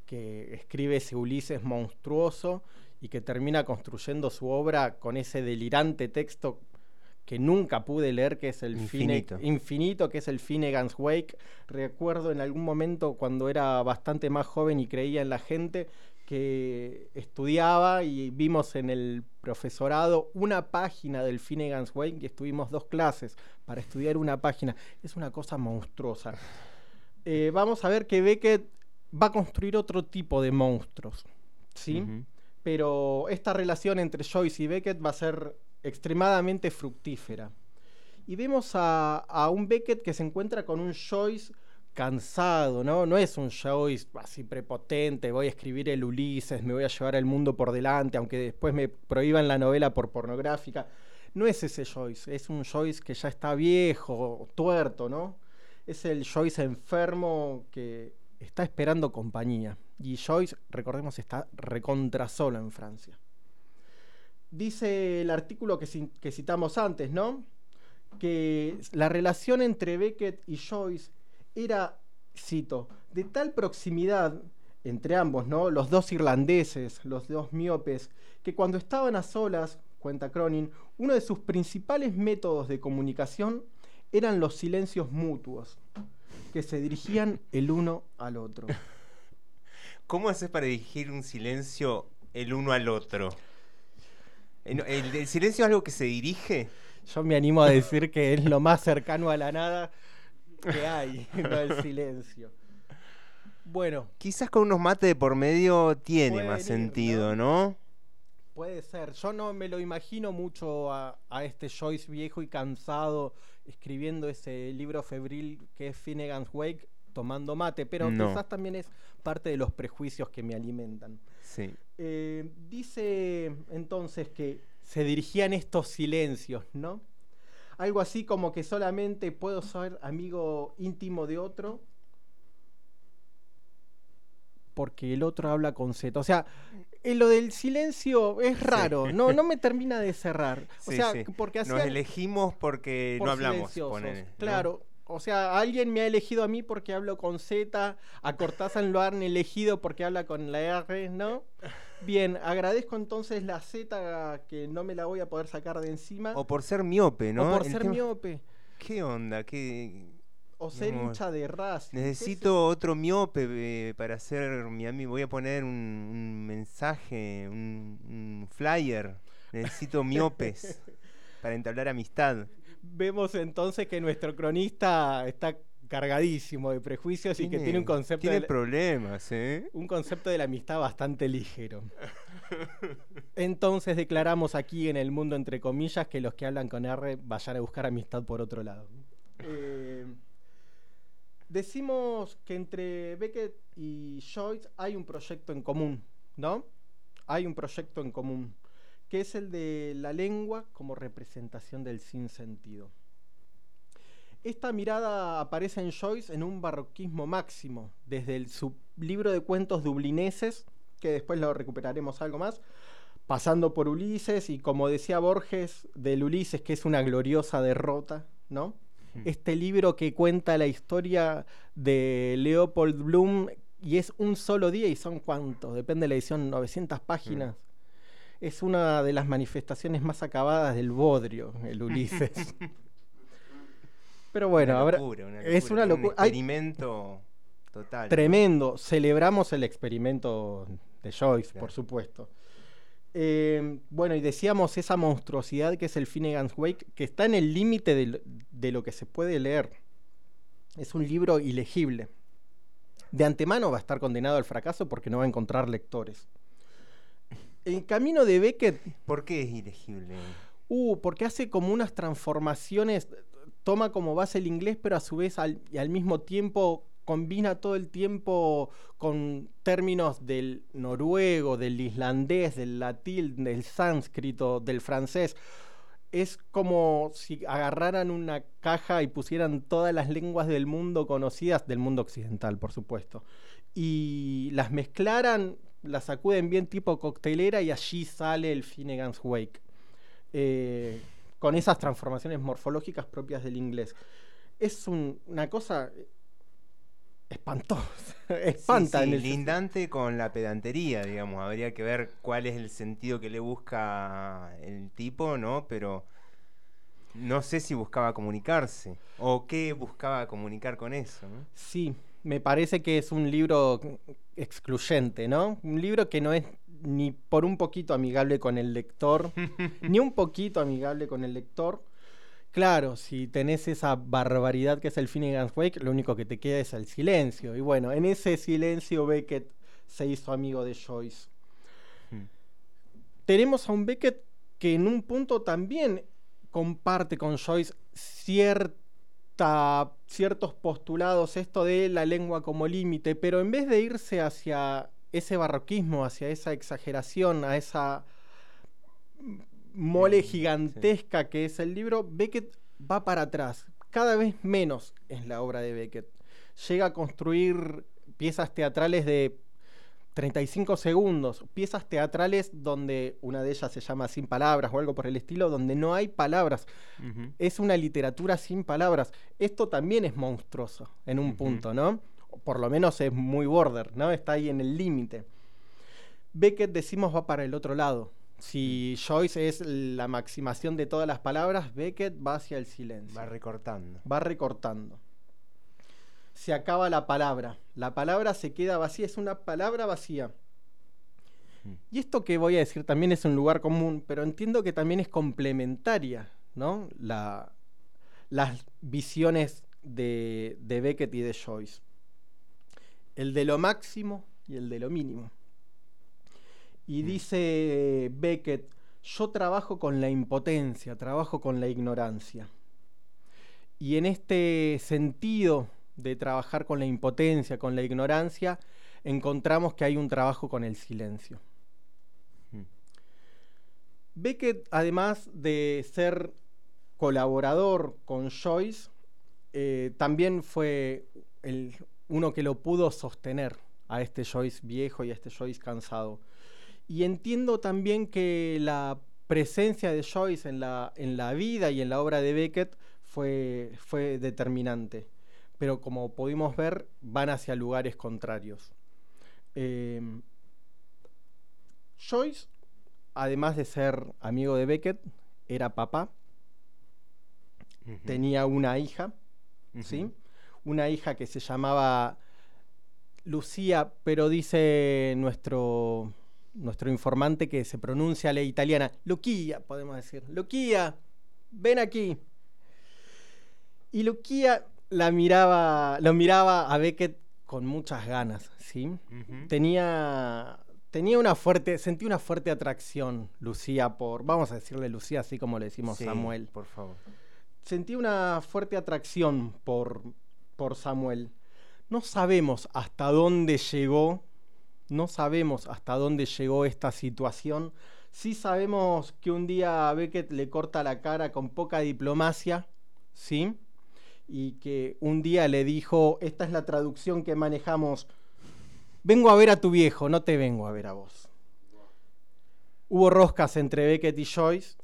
que escribe ese Ulises monstruoso y que termina construyendo su obra con ese delirante texto que nunca pude leer, que es el Infinito. Fine- infinito, que es el Finnegan's Wake. Recuerdo en algún momento cuando era bastante más joven y creía en la gente que estudiaba y vimos en el profesorado una página del Finnegan's Wake y estuvimos dos clases para estudiar una página. Es una cosa monstruosa. Eh, vamos a ver que Beckett va a construir otro tipo de monstruos, ¿sí? Pero esta relación entre Joyce y Beckett va a ser extremadamente fructífera. Y vemos a, un Beckett que se encuentra con un Joyce cansado, ¿no? No es un Joyce así prepotente, voy a escribir el Ulises, me voy a llevar el mundo por delante, aunque después me prohíban la novela por pornográfica. No es ese Joyce, es un Joyce que ya está viejo, tuerto, ¿no? Es el Joyce enfermo que está esperando compañía. Y Joyce, recordemos, está recontra solo en Francia. Dice el artículo que, ci- que citamos antes, ¿no? Que la relación entre Beckett y Joyce era, cito, de tal proximidad entre ambos, ¿no? Los dos irlandeses, los dos miopes, que cuando estaban a solas, cuenta Cronin, uno de sus principales métodos de comunicación eran los silencios mutuos, que se dirigían el uno al otro. ¿Cómo haces para dirigir un silencio el uno al otro? ¿El, el silencio es algo que se dirige? Yo me animo a decir que es lo más cercano a la nada que hay, no el silencio. Bueno, Quizás con unos mates de por medio tiene más venir, sentido, ¿no? puede ser. Yo no me lo imagino mucho a, a este Joyce viejo y cansado escribiendo ese libro febril que es Finnegan's Wake tomando mate, pero No. quizás también es parte de los prejuicios que me alimentan. Sí. Eh, dice entonces que se dirigían estos silencios, ¿no? Algo así como que solamente puedo ser amigo íntimo de otro porque el otro habla con Z. O sea, eh, lo del silencio es raro, no, no me termina de cerrar. O Sí, sea, sí. porque Nos hacían elegimos porque por no hablamos. ¿no? O sea, alguien me ha elegido a mí porque hablo con Z, a Cortázar lo han elegido porque habla con la R, ¿no? Bien, agradezco entonces la Z que no me la voy a poder sacar de encima. O por ser miope, ¿no? O por El ser tema- miope. ¿Qué onda? ¿Qué, O ser hincha de Racing. Necesito otro miope eh, para ser mi amigo. Voy a poner un, un mensaje, un, un flyer. Necesito miopes para entablar amistad. Vemos entonces que nuestro cronista está cargadísimo de prejuicios y que tiene un concepto Tiene de, problemas, ¿eh? un concepto de la amistad bastante ligero. Entonces declaramos aquí en el mundo entre comillas que los que hablan con R vayan a buscar amistad por otro lado. Eh, decimos que entre Beckett y Joyce hay un proyecto en común, ¿no? Hay un proyecto en común, que es el de la lengua como representación del sinsentido. Esta mirada aparece en Joyce en un barroquismo máximo, desde el, su libro de cuentos dublineses, que después lo recuperaremos algo más, pasando por Ulises y como decía Borges, del Ulises, que es una gloriosa derrota, ¿no? Este libro que cuenta la historia de Leopold Bloom y es un solo día y son cuántos, depende de la edición, 900 páginas. Es una de las manifestaciones más acabadas del bodrio, el Ulises. Pero bueno, Una habrá- locura, una es una un locura. Hay- experimento total. Tremendo. Celebramos el experimento de Joyce, por supuesto. Eh, bueno, y decíamos esa monstruosidad que es el Finnegan's Wake, que está en el límite de lo que se puede leer. Es un libro ilegible. De antemano va a estar condenado al fracaso porque no va a encontrar lectores. El camino de Beckett. ¿Por qué es ilegible? Uh, porque hace como unas transformaciones, toma como base el inglés, pero a su vez al, y al mismo tiempo combina todo el tiempo con términos del noruego, del islandés, del latín, del sánscrito, del francés. Es como si agarraran una caja y pusieran todas las lenguas del mundo conocidas, del mundo occidental, por supuesto, y las mezclaran, las sacuden bien tipo coctelera y allí sale el Finnegan's Wake eh, con esas transformaciones morfológicas propias del inglés. Es un- una cosa espantosa, espanta. Sí, en sí, el- lindante con la pedantería, digamos. Habría que ver cuál es el sentido que le busca el tipo, ¿no? Pero no sé si buscaba comunicarse o qué buscaba comunicar con eso, ¿no? Sí, me parece que es un libro excluyente, ¿no? Un libro que no es ni por un poquito amigable con el lector, ni un poquito amigable con el lector. Claro, si tenés esa barbaridad que es el Finnegan's Wake, lo único que te queda es el silencio. Y bueno, en ese silencio Beckett se hizo amigo de Joyce. Tenemos a un Beckett que en un punto también comparte con Joyce ciertos postulados, esto de la lengua como límite, pero en vez de irse hacia ese barroquismo, hacia esa exageración, a esa mole gigantesca que es el libro, Beckett va para atrás, cada vez menos es la obra de Beckett. Llega a construir piezas teatrales de 35 segundos, piezas teatrales donde una de ellas se llama Sin Palabras o algo por el estilo, donde no hay palabras. Es una literatura sin palabras. Esto también es monstruoso en un punto, ¿no? Por lo menos es muy border, ¿no? Está ahí en el límite. Beckett, decimos, va para el otro lado. Si Joyce es la maximación de todas las palabras, Beckett va hacia el silencio. Va recortando. Va recortando. Se acaba la palabra. La palabra se queda vacía, es una palabra vacía. Y esto que voy a decir también es un lugar común, pero entiendo que también es complementaria, ¿no? La, las visiones de, de Beckett y de Joyce. El de lo máximo y el de lo mínimo. Y dice Beckett, yo trabajo con la impotencia, trabajo con la ignorancia. Y en este sentido de trabajar con la impotencia, con la ignorancia, encontramos que hay un trabajo con el silencio. Beckett, además de ser colaborador con Joyce, eh, también fue el, uno que lo pudo sostener a este Joyce viejo y a este Joyce cansado. Y entiendo también que la presencia de Joyce en la, en la vida y en la obra de Beckett fue, fue determinante. Pero como pudimos ver, van hacia lugares contrarios. Eh, Joyce, además de ser amigo de Beckett, era papá. Tenía una hija, ¿sí? Una hija que se llamaba Lucía, pero dice nuestro, nuestro informante que se pronuncia la italiana. Luquía, podemos decir. Luquía, ven aquí. Y Luquía la miraba, lo miraba a Beckett con muchas ganas, ¿sí? Tenía tenía una fuerte, sentí una fuerte atracción, Lucía, por, vamos a decirle Lucía así como le decimos Sí, Samuel. Por favor. Sentí una fuerte atracción por, por Samuel. No sabemos hasta dónde llegó, no sabemos hasta dónde llegó esta situación. Sí sabemos que un día a Beckett le corta la cara con poca diplomacia, ¿sí? Y que un día le dijo, esta es la traducción que manejamos, vengo a ver a tu viejo, no te vengo a ver a vos. Hubo roscas entre Beckett y Joyce.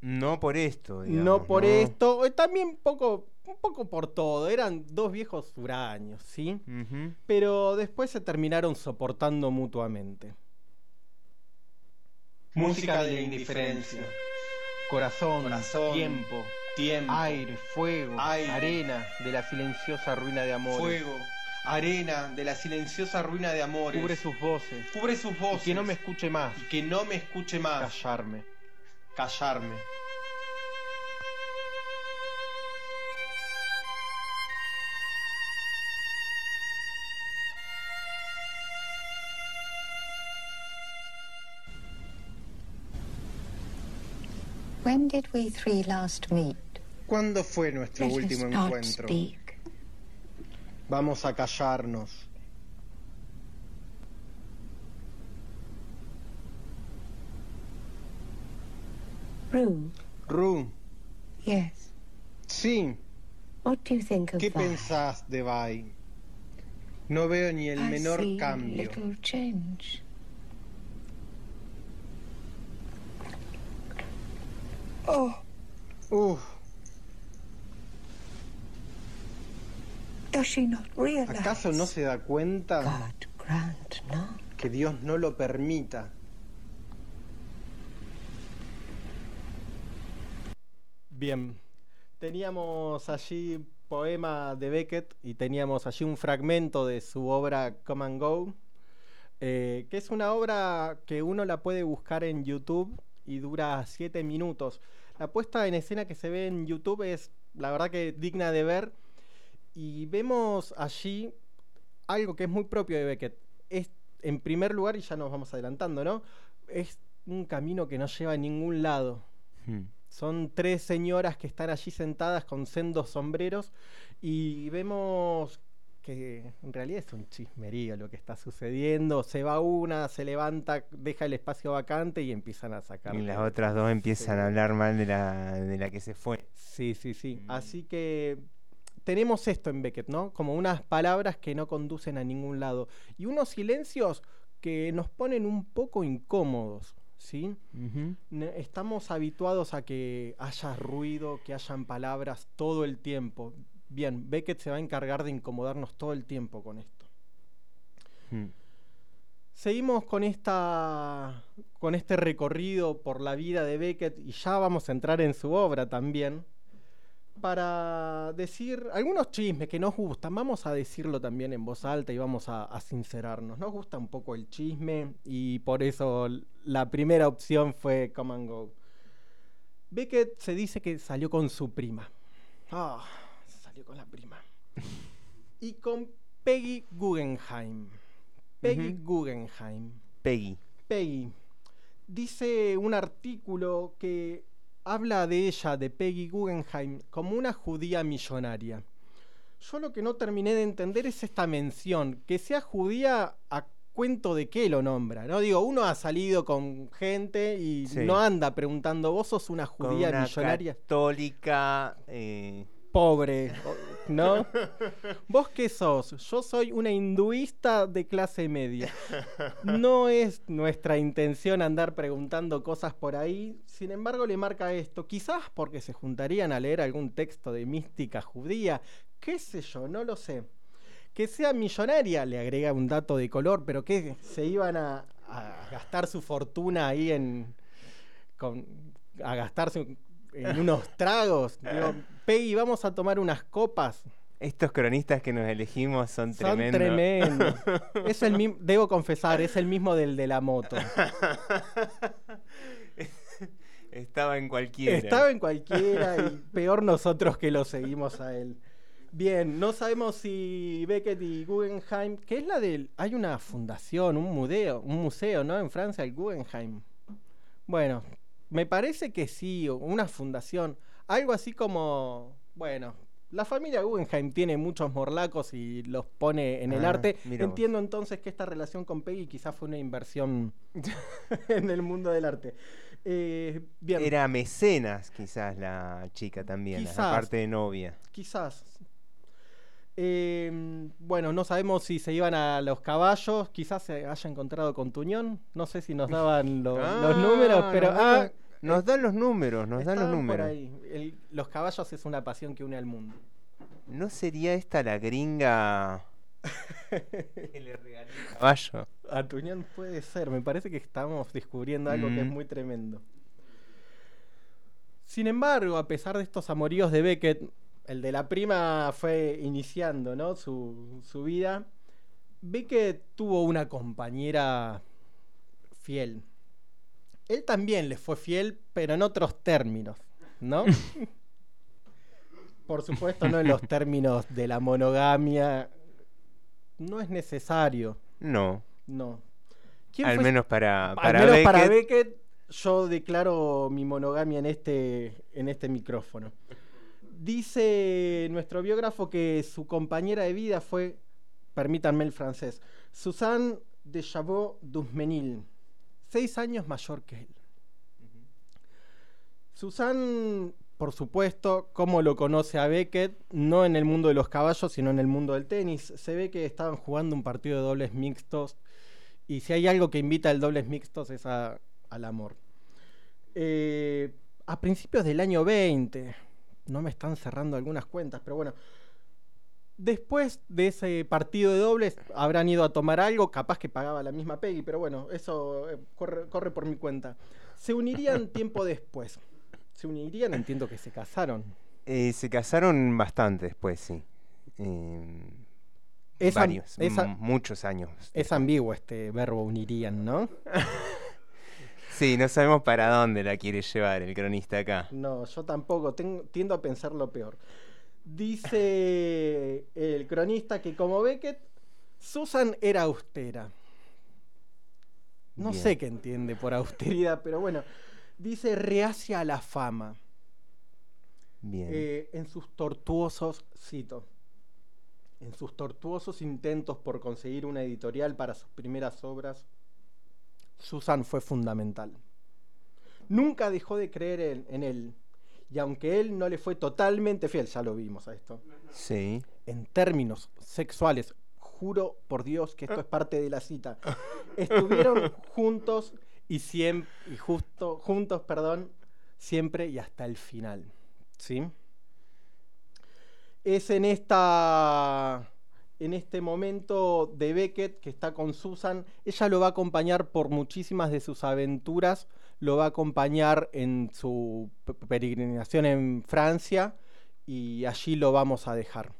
No por esto, no por ¿no? esto, eh, también un poco, un poco por todo. Eran dos viejos huraños, ¿sí? Pero después se terminaron soportando mutuamente. Música de la indiferencia. Corazón, tiempo, tiempo, aire, fuego, aire, arena de la silenciosa ruina de amores. fuego, arena de la silenciosa ruina de amores. Cubre sus voces. Cubre sus voces. Y que no me escuche más. Y que no me escuche más. Callarme. Callarme. When did we three last meet? ¿Cuándo fue nuestro último encuentro? Vamos a callarnos. Rue, Ru, yes. sí. What do you think of ¿Qué Vi? pensás de Vi? No veo ni el I menor see cambio. little change. Oh, Uf, ¿acaso no se da cuenta God grant no. que Dios no lo permita? Bien, teníamos allí poema de Beckett y teníamos allí un fragmento de su obra Come and Go, eh, que es una obra que uno la puede buscar en YouTube y dura siete minutos. La puesta en escena que se ve en YouTube es, la verdad que digna de ver y vemos allí algo que es muy propio de Beckett. Es, en primer lugar, y ya nos vamos adelantando, ¿no? Es un camino que no lleva a ningún lado. Hmm. Son tres señoras que están allí sentadas con sendos sombreros y vemos que en realidad es un chismerío lo que está sucediendo. Se va una, se levanta, deja el espacio vacante y empiezan a sacar. Y las otras dos empiezan a hablar mal de la, de la que se fue. Sí, sí, sí. Así que tenemos esto en Beckett, ¿no? Como unas palabras que no conducen a ningún lado. Y unos silencios que nos ponen un poco incómodos, ¿sí? Estamos habituados a que haya ruido, que hayan palabras todo el tiempo. Bien, Beckett se va a encargar de incomodarnos todo el tiempo con esto. Hmm. Seguimos con esta con este recorrido por la vida de Beckett y ya vamos a entrar en su obra también para decir algunos chismes que nos gustan. Vamos a decirlo también en voz alta y vamos a, a sincerarnos. Nos gusta un poco el chisme y por eso la primera opción fue Come and Go. Beckett se dice que salió con su prima. Ah, salió con la prima. y con Peggy Guggenheim. Peggy. Guggenheim. Peggy. Peggy. Dice un artículo que habla de ella, de Peggy Guggenheim, como una judía millonaria. Yo lo que no terminé de entender es esta mención, que sea judía a cuento de qué lo nombra, ¿no? Digo, uno ha salido con gente y Sí. no anda preguntando, ¿vos sos una Con judía una millonaria? católica. eh, pobre, ¿no? ¿Vos qué sos? Yo soy una hinduista de clase media. No es nuestra intención andar preguntando cosas por ahí, sin embargo le marca esto, quizás porque se juntarían a leer algún texto de mística judía, qué sé yo, no lo sé. Que sea millonaria, le agrega un dato de color, pero que se iban a, a gastar su fortuna ahí en... Con, a gastarse en unos tragos. Digo, Peggy, vamos a tomar unas copas. Estos cronistas que nos elegimos son, Son tremendos. tremendos. Es el mismo, debo confesar, es el mismo del de la moto. Estaba en cualquiera. Estaba en cualquiera y peor nosotros que lo seguimos a él. Bien, no sabemos si Beckett y Guggenheim, que es la del. Hay una fundación, un museo, un museo, ¿no? En Francia, el Guggenheim. Bueno, me parece que sí, una fundación. Algo así como. Bueno, la familia Guggenheim tiene muchos morlacos y los pone en el Ah, arte. Entiendo entonces que esta relación con Peggy quizás fue una inversión en el mundo del arte. Eh, bien. Era mecenas, quizás, la chica también, Quizás. aparte de novia. Quizás. Eh, bueno, no sabemos si se iban a los caballos, quizás se haya encontrado con Tuñón, no sé si nos daban lo- los Ah, números, pero ah, nos dan los números, nos dan los por números. ahí. El- los caballos es una pasión que une al mundo. ¿No sería esta la gringa que le regaló el caballo? A Tuñón puede ser, me parece que estamos descubriendo algo que es Mm. muy tremendo. Sin embargo, a pesar de estos amoríos de Beckett, el de la prima fue iniciando ¿no? su, su vida. Beckett tuvo una compañera fiel. Él también le fue fiel, pero en otros términos, ¿no? Por supuesto, no en los términos de la monogamia. No es necesario. No. No. ¿Quién Al fue- menos para, Al para menos Beckett. para Beckett, yo declaro mi monogamia en este, en este micrófono. Dice nuestro biógrafo que su compañera de vida fue, permítanme el francés, Suzanne de Chabot Dusmenil, seis años mayor que él. Suzanne, por supuesto, como lo conoce a Beckett, no en el mundo de los caballos, sino en el mundo del tenis. Se ve que estaban jugando un partido de dobles mixtos y si hay algo que invita al dobles mixtos es a- al amor. Eh, a principios del año 20, no me están cerrando algunas cuentas, pero bueno, después de ese partido de dobles habrán ido a tomar algo, capaz que pagaba la misma Peggy, pero bueno, eso eh, corre, corre por mi cuenta. Se unirían tiempo después. Se unirían, entiendo que se casaron. Eh, se casaron bastante después, sí. Eh, Es varios, es muchos años. Es ambiguo este verbo unirían, ¿no? Sí, no sabemos para dónde la quiere llevar el cronista acá. No, yo tampoco, tengo- tiendo a pensar lo peor. Dice el cronista que como Beckett, Susan era austera. No Bien. sé qué entiende por austeridad, pero bueno, dice reacia a la fama. Bien. Eh, en sus tortuosos, cito, en sus tortuosos intentos por conseguir una editorial para sus primeras obras, Susan fue fundamental. Nunca dejó de creer en, en él, y aunque él no le fue totalmente fiel, ya lo vimos a esto, Sí. en términos sexuales, juro por Dios que esto es parte de la cita, estuvieron juntos y siempre, y justo, juntos, perdón, siempre y hasta el final. ¿Sí? Es en esta. En este momento de Beckett que está con Susan, ella lo va a acompañar por muchísimas de sus aventuras, lo va a acompañar en su pe- peregrinación en Francia y allí lo vamos a dejar.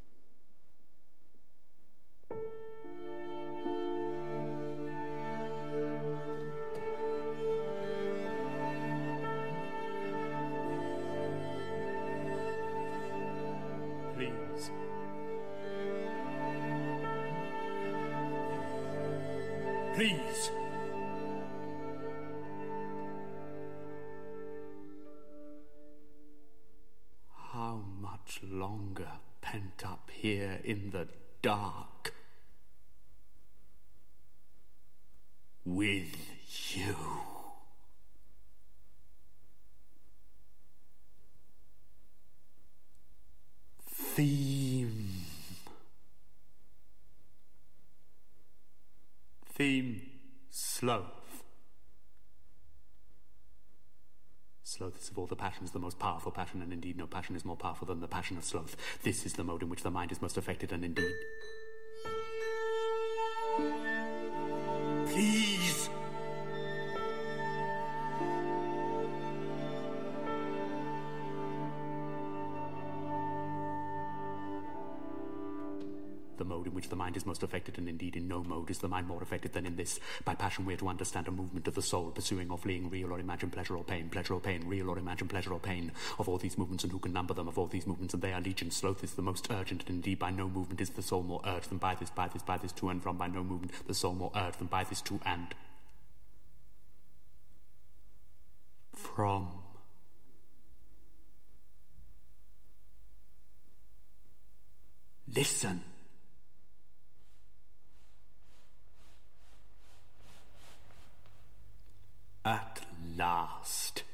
Longer pent up here in the dark? With you. Theme. Theme sloth. Sloth is of all the passions the most powerful passion, and indeed no passion is more powerful than the passion of sloth. This is the mode in which the mind is most affected, and indeed. Affected, and indeed in no mode is the mind more affected than in this. By passion, we are to understand a movement of the soul, pursuing or fleeing real or imagined pleasure or pain, pleasure or pain, real or imagined pleasure or pain. Of all these movements, and who can number them? Of all these movements, and they are legion. Sloth is the most urgent, and indeed by no movement is the soul more urged than by this, by this, by this, to and from. By no movement the soul more urged than by this, to and from. Listen. At last.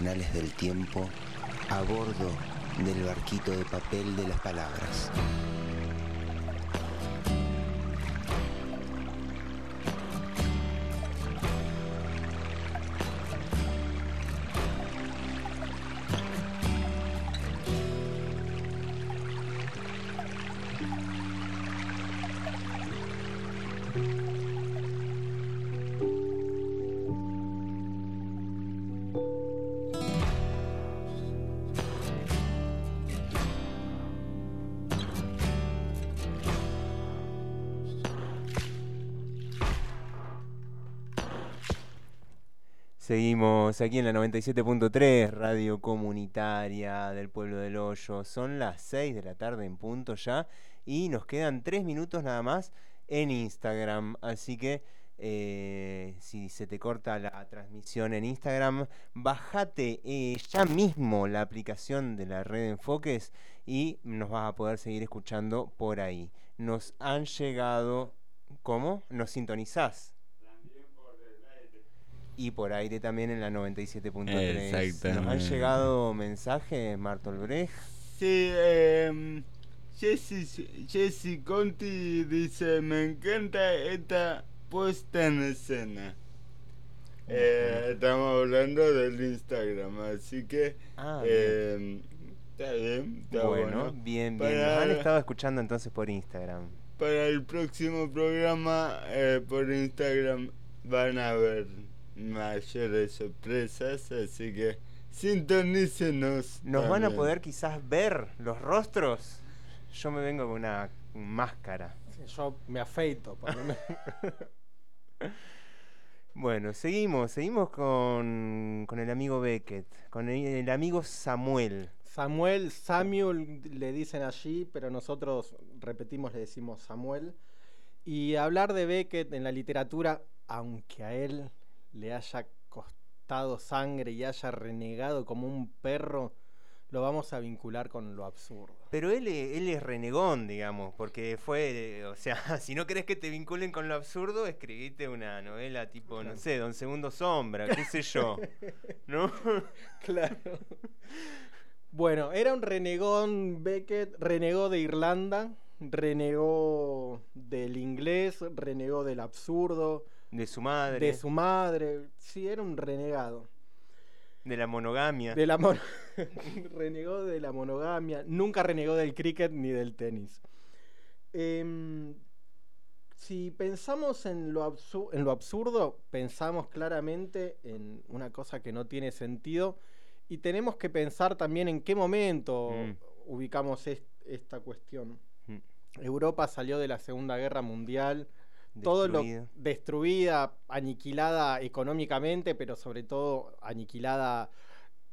Canales del tiempo a bordo del barquito de papel de las palabras. Aquí en la 97.3, radio comunitaria del pueblo del Hoyo. Son las 6 de la tarde en punto ya y nos quedan 3 minutos nada más en Instagram. Así que eh, si se te corta la transmisión en Instagram, bajate eh, ya mismo la aplicación de la red Enfoques y nos vas a poder seguir escuchando por ahí. Nos han llegado, ¿cómo? ¿Nos sintonizás? Y por aire también en la 97.3. Nos han llegado mensajes, Martol Brecht. Sí, eh, Jessy, Jessy Conti dice, me encanta esta puesta en escena. Eh, estamos hablando del Instagram, así que Ah, eh, está bien, está bueno, bueno. bien, bien. Para- Nos han estado escuchando entonces por Instagram. Para el próximo programa eh, por Instagram van a haber mayores sorpresas, así que sintonícenos. ¿Nos van a poder quizás ver los rostros? Yo me vengo con una máscara. Yo me afeito, por lo menos. Bueno, seguimos, seguimos con, con el amigo Beckett, con el, el amigo Samuel. Samuel, Samuel le dicen allí, pero nosotros repetimos, le decimos Samuel. Y hablar de Beckett en la literatura, aunque a él le haya costado sangre y haya renegado como un perro, lo vamos a vincular con lo absurdo. Pero él, e- él es renegón, digamos, porque fue, o sea, si no querés que te vinculen con lo absurdo, escribite una novela tipo, no sé, Don Segundo Sombra, qué sé yo, ¿no? Claro. Bueno, era un renegón Beckett, renegó de Irlanda, renegó del inglés, renegó del absurdo, De su madre, de su madre. Sí, era un renegado. de la monogamia. De la mon- renegó de la monogamia. Nunca renegó del cricket ni del tenis. Em, si pensamos en lo, en lo absurdo, pensamos claramente en una cosa que no tiene sentido y tenemos que pensar también en qué momento Mm. ubicamos est- esta cuestión. Mm. Europa salió de la Segunda Guerra Mundial, todo lo destruida, aniquilada económicamente, pero sobre todo aniquilada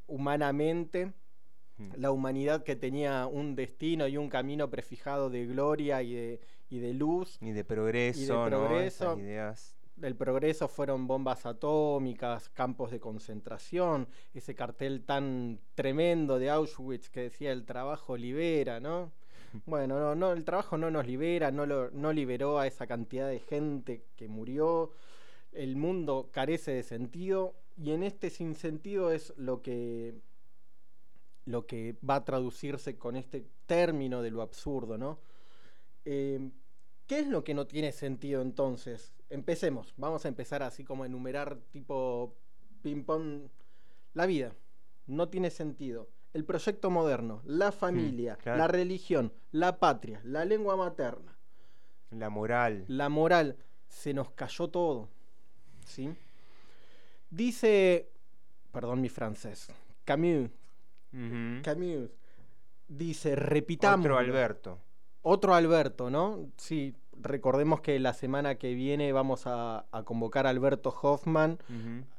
humanamente. la humanidad que tenía un destino y un camino prefijado de gloria y de, y de luz. Y de progreso, y de ¿no? progreso. Esas ideas. El progreso fueron bombas atómicas, campos de concentración, ese cartel tan tremendo de Auschwitz que decía el trabajo libera, ¿no? Bueno, no, no, el trabajo no nos libera, no, lo, no liberó a esa cantidad de gente que murió. El mundo carece de sentido y en este sinsentido es lo que lo que va a traducirse con este término de lo absurdo, ¿no? Eh, ¿Qué es lo que no tiene sentido entonces? Empecemos, vamos a empezar así como a enumerar tipo ping-pong. La vida no tiene sentido. El proyecto moderno, la familia, Hmm, claro. la religión, la patria, la lengua materna, La moral. la moral, se nos cayó todo. ¿Sí? Dice, perdón mi francés, Camus. Camus, dice, repitamos. Otro Alberto. Otro Alberto, ¿no? Sí, recordemos que la semana que viene vamos a, a convocar a Alberto Hoffman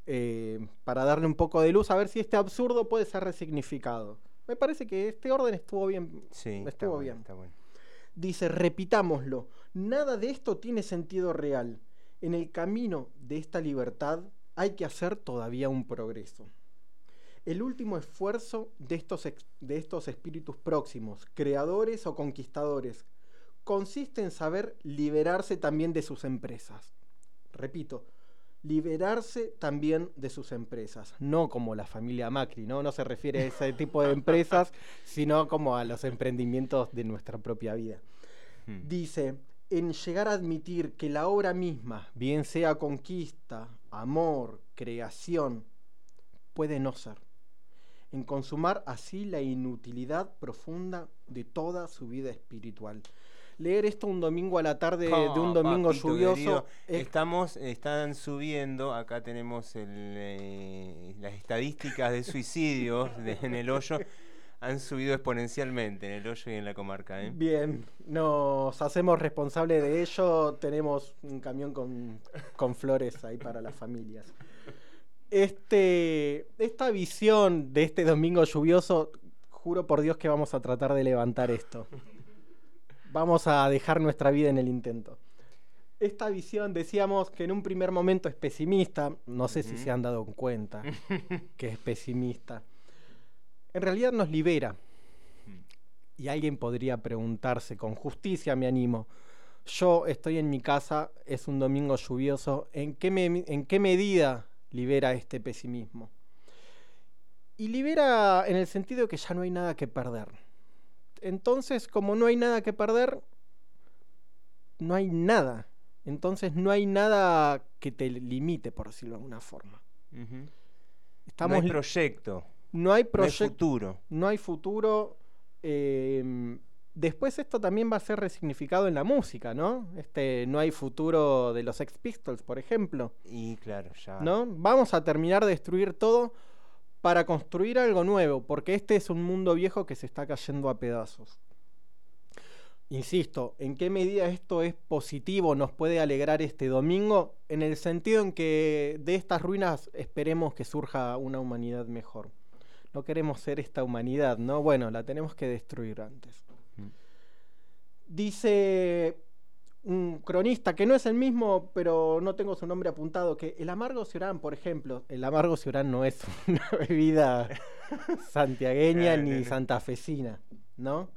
eh, para darle un poco de luz, a ver si este absurdo puede ser resignificado. Me parece que este orden estuvo bien. Sí, estuvo está bueno, bien. está bueno. Dice, repitámoslo, nada de esto tiene sentido real. En el camino de esta libertad hay que hacer todavía un progreso. El último esfuerzo de estos, de estos espíritus próximos, creadores o conquistadores, consiste en saber liberarse también de sus empresas. Repito, liberarse también de sus empresas, no como la familia Macri, ¿no? No se refiere a ese tipo de empresas, sino como a los emprendimientos de nuestra propia vida. Dice, en llegar a admitir que la obra misma, bien sea conquista, amor, creación, puede no ser. En consumar así la inutilidad profunda de toda su vida espiritual. Leer esto un domingo a la tarde de un domingo papito lluvioso querido, es Estamos, están subiendo, acá tenemos el, eh, las estadísticas de suicidios de- en el hoyo, han subido exponencialmente en el hoyo y en la comarca. ¿eh? Bien, nos hacemos responsables de ello. Tenemos un camión con, con flores ahí para las familias. Este, esta visión de este domingo lluvioso, juro por Dios que vamos a tratar de levantar esto. Vamos a dejar nuestra vida en el intento. Esta visión, decíamos que en un primer momento es pesimista, no sé si se han dado cuenta que es pesimista. En realidad nos libera. Y alguien podría preguntarse, con justicia me animo, yo estoy en mi casa, es un domingo lluvioso, ¿en qué, me- en qué medida libera este pesimismo? Y libera en el sentido de que ya no hay nada que perder. Entonces, como no hay nada que perder, no hay nada. Entonces no hay nada que te limite, por decirlo de alguna forma. Estamos no hay proyecto. no hay no hay proyecto. futuro. No hay futuro. eh, después esto también va a ser resignificado en la música, ¿no? Este, no hay futuro de los Sex Pistols, por ejemplo. Y claro, ya. ¿No? Vamos a terminar de destruir todo para construir algo nuevo, porque este es un mundo viejo que se está cayendo a pedazos. Insisto, ¿en qué medida esto es positivo, nos puede alegrar este domingo? En el sentido en que de estas ruinas esperemos que surja una humanidad mejor. No queremos ser esta humanidad, ¿no? Bueno, la tenemos que destruir antes. Dice un cronista que no es el mismo, pero no tengo su nombre apuntado, que el amargo ciorán, por ejemplo, el amargo ciorán no es una bebida santiagueña ni santafesina, ¿no?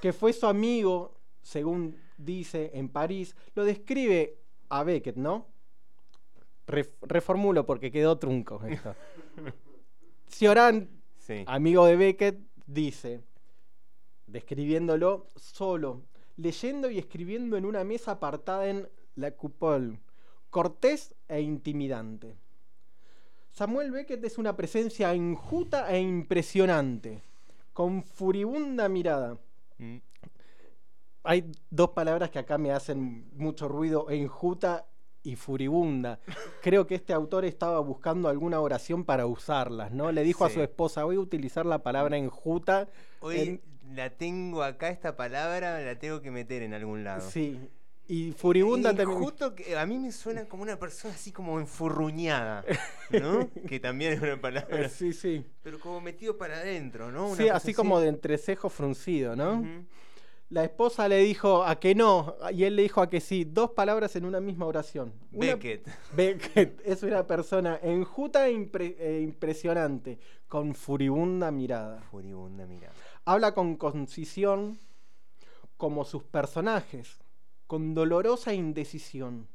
Que fue su amigo, según dice en París, lo describe a Beckett, ¿no? Ref- reformulo porque quedó trunco esto. Cioran, Sí. amigo de Beckett, dice, describiéndolo solo, leyendo y escribiendo en una mesa apartada en La Coupole, cortés e intimidante. Samuel Beckett es una presencia enjuta e impresionante, con furibunda mirada. Mm. Hay dos palabras que acá me hacen mucho ruido, enjuta y furibunda. Creo que este autor estaba buscando alguna oración para usarlas, ¿no? Le dijo a su esposa, voy a utilizar la palabra enjuta. Hoy en- la tengo acá, esta palabra, la tengo que meter en algún lado. Sí. Y furibunda también. Enjuto que a mí me suena como una persona así como enfurruñada, ¿no? que también es una palabra. Sí, sí. Pero como metido para adentro, ¿no? Una Sí, así como de entrecejo fruncido, ¿no? La esposa le dijo a que no, y él le dijo a que sí, dos palabras en una misma oración. Una- Beckett. Beckett es una persona enjuta e impre- e impresionante, con furibunda mirada. Furibunda mirada. Habla con concisión como sus personajes, con dolorosa indecisión,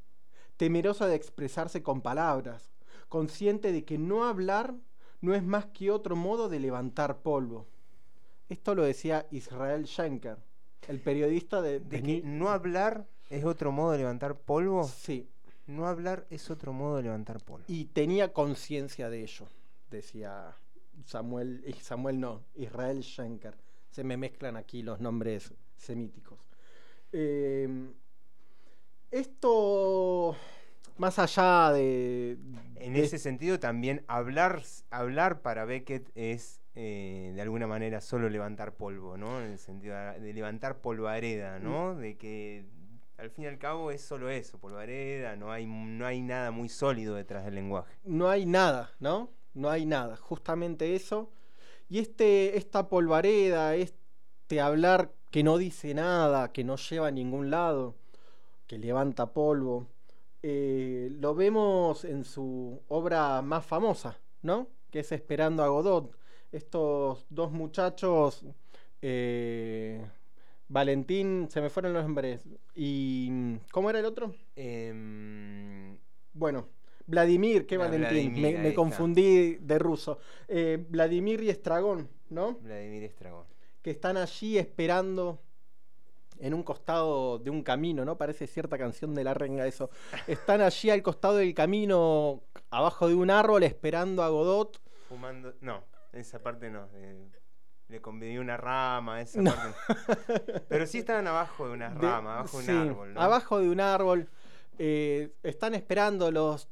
temerosa de expresarse con palabras, consciente de que no hablar no es más que otro modo de levantar polvo. Esto lo decía Israel Schenker, el periodista de, De de que no hablar es otro modo de levantar polvo. Sí. No hablar es otro modo de levantar polvo. y tenía conciencia de ello, decía Samuel, Samuel no, Israel Schenker. Se me mezclan aquí los nombres semíticos. Eh, esto, más allá de... En de- ese sentido, también hablar, hablar para Beckett es eh, de alguna manera solo levantar polvo, ¿no? En el sentido de levantar polvareda, ¿no? De que al fin y al cabo es solo eso, polvareda, no hay, no hay nada muy sólido detrás del lenguaje. no hay nada, ¿no? No hay nada, justamente eso. Y este, esta polvareda, este hablar que no dice nada, que no lleva a ningún lado, que levanta polvo, eh, lo vemos en su obra más famosa, ¿no? Que es Esperando a Godot. Estos dos muchachos, eh, Valentín, se me fueron los nombres, y ¿cómo era el otro? Em, Bueno, Vladimir, ¿qué Valentín? Vladimir, me confundí de ruso. Eh, Vladimir y Estragón, ¿no? Vladimir Estragón. Que están allí esperando en un costado de un camino, ¿no? Parece cierta canción de la renga eso. Están allí al costado del camino, abajo de un árbol, esperando a Godot. Fumando. No, esa parte no. eh, le convidé una rama, esa No. parte. Pero sí estaban abajo de una De- rama, abajo de sí, un árbol, ¿no? Abajo de un árbol. eh, están esperando los,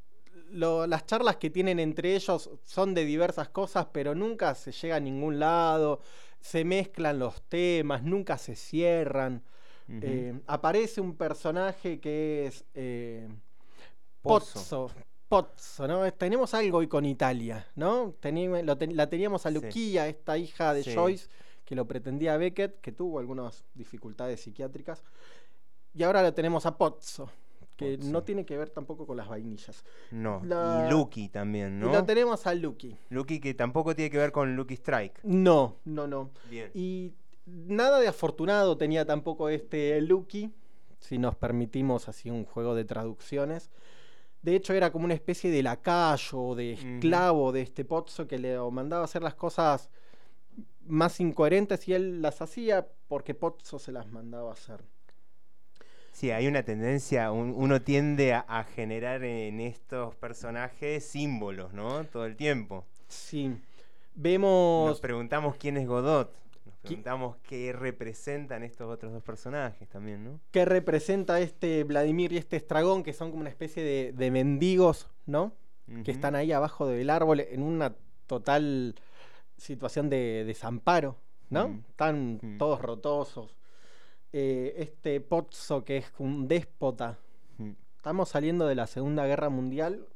lo- las charlas que tienen entre ellos son de diversas cosas, pero nunca se llega a ningún lado. Se mezclan los temas, nunca se cierran. Eh, aparece un personaje que es eh, Pozzo. Pozzo. Pozzo, ¿no? Tenemos algo hoy con Italia, ¿no? Teni- lo ten- la teníamos a Sí. Luquilla, esta hija de Sí. Joyce, que lo pretendía Beckett, que tuvo algunas dificultades psiquiátricas. Y ahora lo tenemos a Pozzo, que no tiene que ver tampoco con las vainillas. No. La- Y Lucky también, Y ¿no? lo tenemos a Lucky. Lucky que tampoco tiene que ver con Lucky Strike. No, no, no. Bien. Y nada de afortunado tenía tampoco este Lucky, si nos permitimos así un juego de traducciones. De hecho, era como una especie de lacayo o de esclavo de este Pozzo que le mandaba a hacer las cosas más incoherentes y él las hacía porque Pozzo se las mandaba a hacer. Sí, hay una tendencia, un- uno tiende a, a generar en estos personajes símbolos, ¿no? Todo el tiempo. Sí. Vemos. Nos preguntamos quién es Godot. Nos preguntamos qué representan estos otros dos personajes también, ¿no? que representa este Vladimir y este Estragón, que son como una especie de, de mendigos, ¿no? Que están ahí abajo del árbol en una total situación de desamparo, ¿no? Mm. Están Mm. todos rotosos. Eh, este Pozzo, que es un déspota. Mm. Estamos saliendo de la Segunda Guerra Mundial,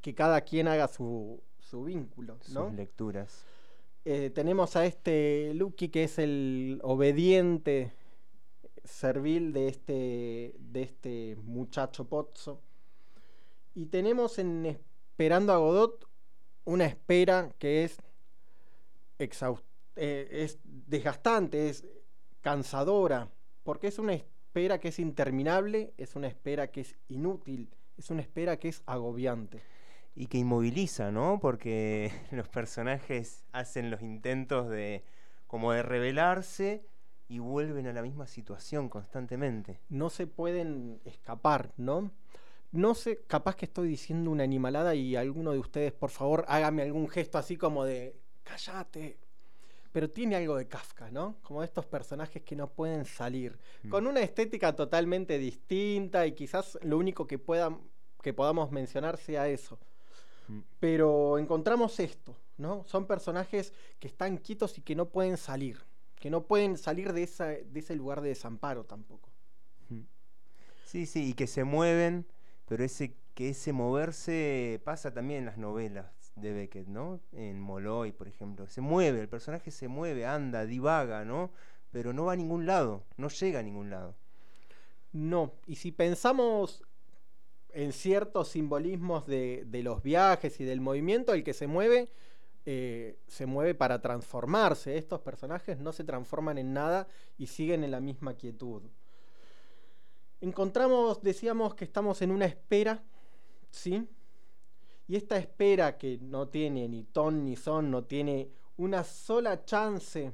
que cada quien haga su, su vínculo, ¿no? Sus lecturas. Eh, tenemos a este Lucky que es el obediente servil de este, de este muchacho Pozzo. Y tenemos en Esperando a Godot una espera que es, exhaust- eh, es desgastante, es cansadora, porque es una espera que es interminable, es una espera que es inútil, es una espera que es agobiante. Y que inmoviliza, ¿no? Porque los personajes hacen los intentos de como de rebelarse y vuelven a la misma situación constantemente. no se pueden escapar, ¿no? No sé, capaz que estoy diciendo una animalada y alguno de ustedes, por favor, hágame algún gesto así como de, cállate. Pero tiene algo de Kafka, ¿no? Como estos personajes que no pueden salir. Mm. Con una estética totalmente distinta y quizás lo único que, puedan, que podamos mencionar sea eso. Mm. Pero encontramos esto, ¿no? Son personajes que están quietos y que no pueden salir. Que no pueden salir de, esa, de ese lugar de desamparo tampoco. Sí, sí, y que se mueven, pero ese que ese moverse pasa también en las novelas de Beckett, ¿no? En Molloy, por ejemplo. Se mueve, el personaje se mueve, anda, divaga, ¿no? Pero no va a ningún lado, no llega a ningún lado. No, y si pensamos en ciertos simbolismos de, los viajes y del movimiento, el que se mueve, eh, se mueve para transformarse. Estos personajes no se transforman en nada y siguen en la misma quietud. Encontramos, decíamos que estamos en una espera, ¿sí? Y esta espera que no tiene ni ton ni son, no tiene una sola chance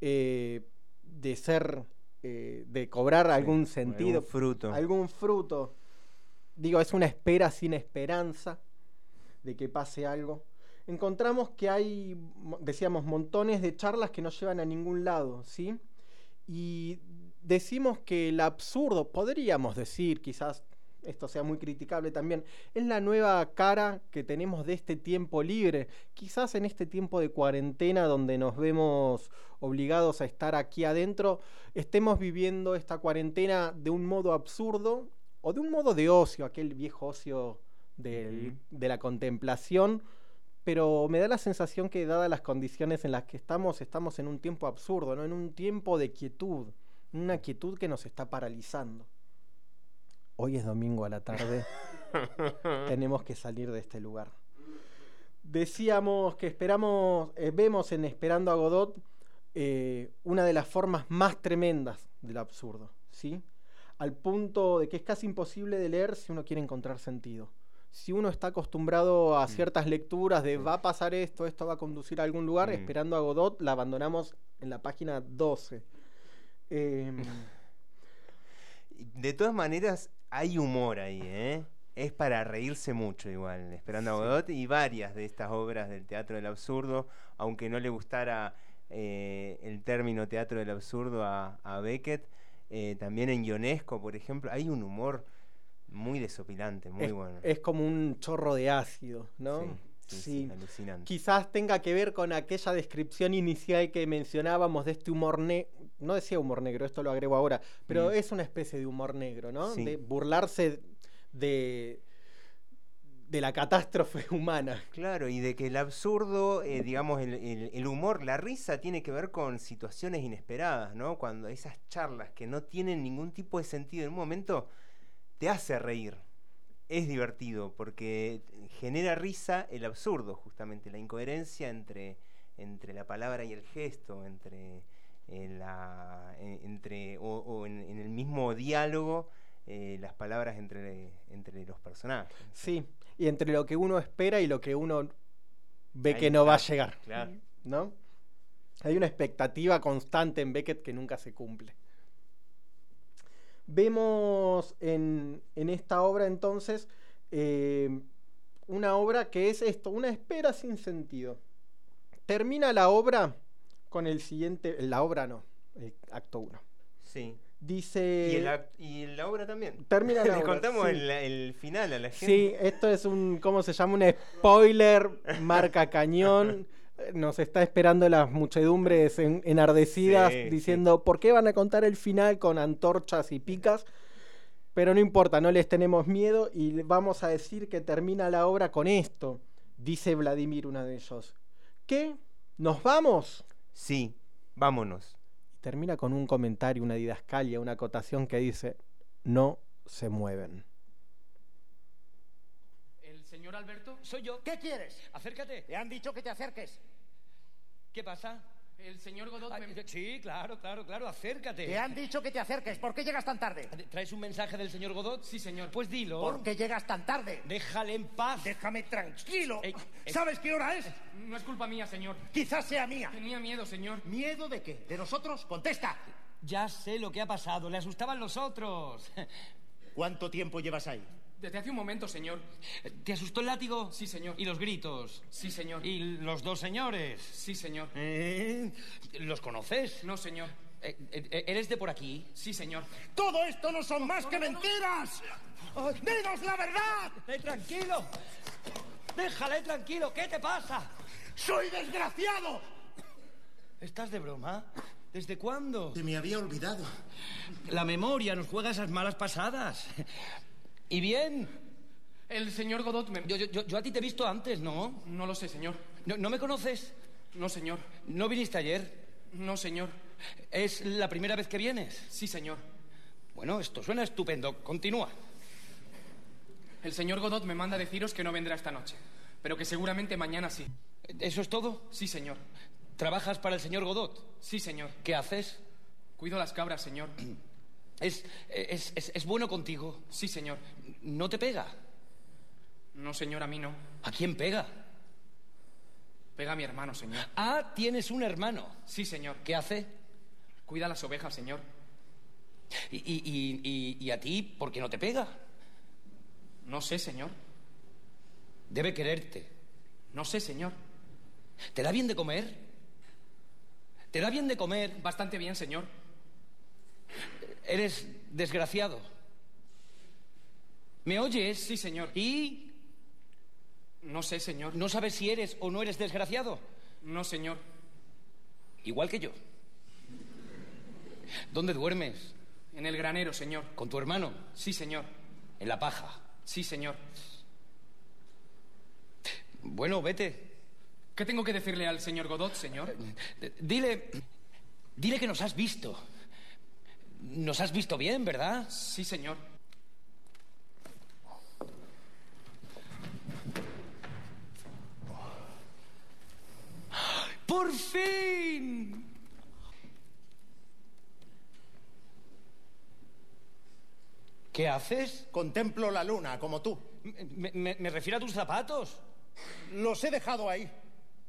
eh, de ser, eh, de cobrar algún sentido, algún fruto. algún fruto. Digo, es una espera sin esperanza de que pase algo. Encontramos que hay, mo- decíamos, montones de charlas que no llevan a ningún lado, ¿sí? Y decimos que el absurdo, podríamos decir, quizás esto sea muy criticable también, es la nueva cara que tenemos de este tiempo libre. Quizás en este tiempo de cuarentena donde nos vemos obligados a estar aquí adentro, estemos viviendo esta cuarentena de un modo absurdo o de un modo de ocio, aquel viejo ocio del- de la contemplación. Pero me da la sensación que dadas las condiciones en las que estamos, estamos en un tiempo absurdo, ¿no? En un tiempo de quietud, una quietud que nos está paralizando. Hoy es domingo a la tarde. Tenemos que salir de este lugar. Decíamos que esperamos, eh, vemos en Esperando a Godot eh, una de las formas más tremendas del absurdo, ¿sí? Al punto de que es casi imposible de leer si uno quiere encontrar sentido. Si uno está acostumbrado a ciertas lecturas de va a pasar esto, esto va a conducir a algún lugar, Mm. Esperando a Godot la abandonamos en la página 12. Em, De todas maneras, hay humor ahí, ¿eh? Es para reírse mucho igual, Esperando a Godot y varias de estas obras del teatro del absurdo, aunque no le gustara eh, el término teatro del absurdo a, a Beckett, eh, también en Ionesco, por ejemplo, hay un humor muy desopilante, muy es, bueno. es como un chorro de ácido, ¿no? Sí, sí, sí, alucinante. Quizás tenga que ver con aquella descripción inicial que mencionábamos de este humor negro. No decía humor negro, esto lo agrego ahora, pero Mm. es una especie de humor negro, ¿no? Sí. De burlarse de, de la catástrofe humana. Claro, y de que el absurdo, eh, digamos, el, el- el humor, la risa tiene que ver con situaciones inesperadas, ¿no? Cuando esas charlas que no tienen ningún tipo de sentido en un momento, te hace reír. Es divertido porque genera risa el absurdo, justamente, la incoherencia entre, entre la palabra y el gesto, entre, la, eh, entre o, o en, en el mismo diálogo, eh, las palabras entre, entre los personajes. Sí, y entre lo que uno espera y lo que uno ve Ahí que no va a llegar. claro. ¿No? Hay una expectativa constante en Beckett que nunca se cumple. Vemos en, en esta obra entonces eh, una obra que es esto, una espera sin sentido. Termina la obra con el siguiente, la obra no, el acto 1. Sí. Dice... Y, el act- y la obra también. Termina la Le obra, contamos sí. el, el final a la gente. Sí, esto es un, ¿cómo se llama? Un spoiler, marca cañón. Nos está esperando las muchedumbres en- enardecidas Sí, diciendo, ¿por qué van a contar el final con antorchas y picas? Pero no importa, no les tenemos miedo y vamos a decir que termina la obra con esto, dice Vladimir, uno de ellos. ¿Qué? ¿Nos vamos? Sí, vámonos. Termina con un comentario, una didascalia, una acotación que dice, no se mueven. ¿El señor Alberto? Soy yo. ¿Qué quieres? Acércate. Te han dicho que te acerques. ¿Qué pasa? El señor Godot Ay, me... Sí, claro, claro, claro, acércate. Te han dicho que te acerques. ¿Por qué llegas tan tarde? ¿Traes un mensaje del señor Godot? Sí, señor. Pues dilo. ¿Por qué llegas tan tarde? Déjale en paz. Déjame tranquilo. Ey, ey. ¿Sabes qué hora es? No es culpa mía, señor. Quizás sea mía. Tenía miedo, señor. ¿Miedo de qué? ¿De nosotros? Contesta. Ya sé lo que ha pasado. Le asustaban los otros. ¿Cuánto tiempo llevas ahí? Desde hace un momento, señor. ¿Te asustó el látigo? Sí, señor. ¿Y los gritos? Sí, señor. ¿Y los dos señores? Sí, señor. ¿Eh? ¿Los conoces? No, señor. Eh, eh, ¿Eres de por aquí? Sí, señor. Todo esto no son más que mentiras. ¡Dinos la verdad! Eh, tranquilo. Déjale tranquilo. ¿Qué te pasa? ¡Soy desgraciado! ¿Estás de broma? ¿Desde cuándo? Se me había olvidado. La memoria nos juega esas malas pasadas. ¿Y bien? El señor Godot me... Yo, yo- yo a ti te he visto antes, ¿no? No lo sé, señor. ¿No, no me conoces? No, señor. ¿No viniste ayer? No, señor. ¿Es la primera vez que vienes? Sí, señor. Bueno, esto suena estupendo. Continúa. El señor Godot me manda deciros que no vendrá esta noche, pero que seguramente mañana sí. ¿Eso es todo? Sí, señor. ¿Trabajas para el señor Godot? Sí, señor. ¿Qué haces? Cuido las cabras, señor. ¿Es, es, es- es bueno contigo? Sí, señor. ¿No te pega? No, señor, a mí no. ¿A quién pega? Pega a mi hermano, señor. Ah, tienes un hermano. Sí, señor. ¿Qué hace? Cuida las ovejas, señor. ¿Y, y- y- y- y a ti por qué no te pega? No sé, señor. Debe quererte. No sé, señor. ¿Te da bien de comer? ¿Te da bien de comer? Bastante bien, señor. Eres desgraciado. ¿Me oyes? Sí, señor. ¿Y No sé, señor. no sabes si eres o no eres desgraciado? No, señor. Igual que yo. ¿Dónde duermes? En el granero, señor. ¿Con tu hermano? Sí, señor. En la paja. Sí, señor. Bueno, vete. ¿Qué tengo que decirle al señor Godot, señor? D- Dile. Dile que nos has visto. Nos has visto bien, ¿verdad? Sí, señor. ¡Por fin! ¿Qué haces? Contemplo la luna, como tú. Me, me- me refiero a tus zapatos. Los he dejado ahí.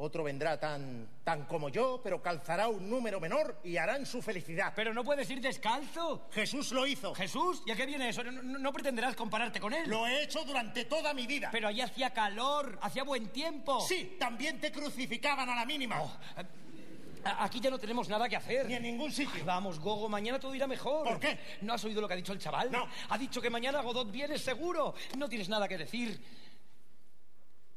Otro vendrá tan, tan como yo, pero calzará un número menor y harán su felicidad. Pero no puedes ir descalzo. Jesús lo hizo. ¿Jesús? ¿Y a qué viene eso? No, pretenderás compararte con él. Lo he hecho durante toda mi vida. Pero allí hacía calor, hacía buen tiempo. Sí, también te crucificaban a la mínima. Oh, A- Aquí ya no tenemos nada que hacer. Ni en ningún sitio. Vamos, Gogo, mañana todo irá mejor. ¿Por qué? ¿No has oído lo que ha dicho el chaval? No. Ha dicho que mañana Godot viene seguro. No tienes nada que decir.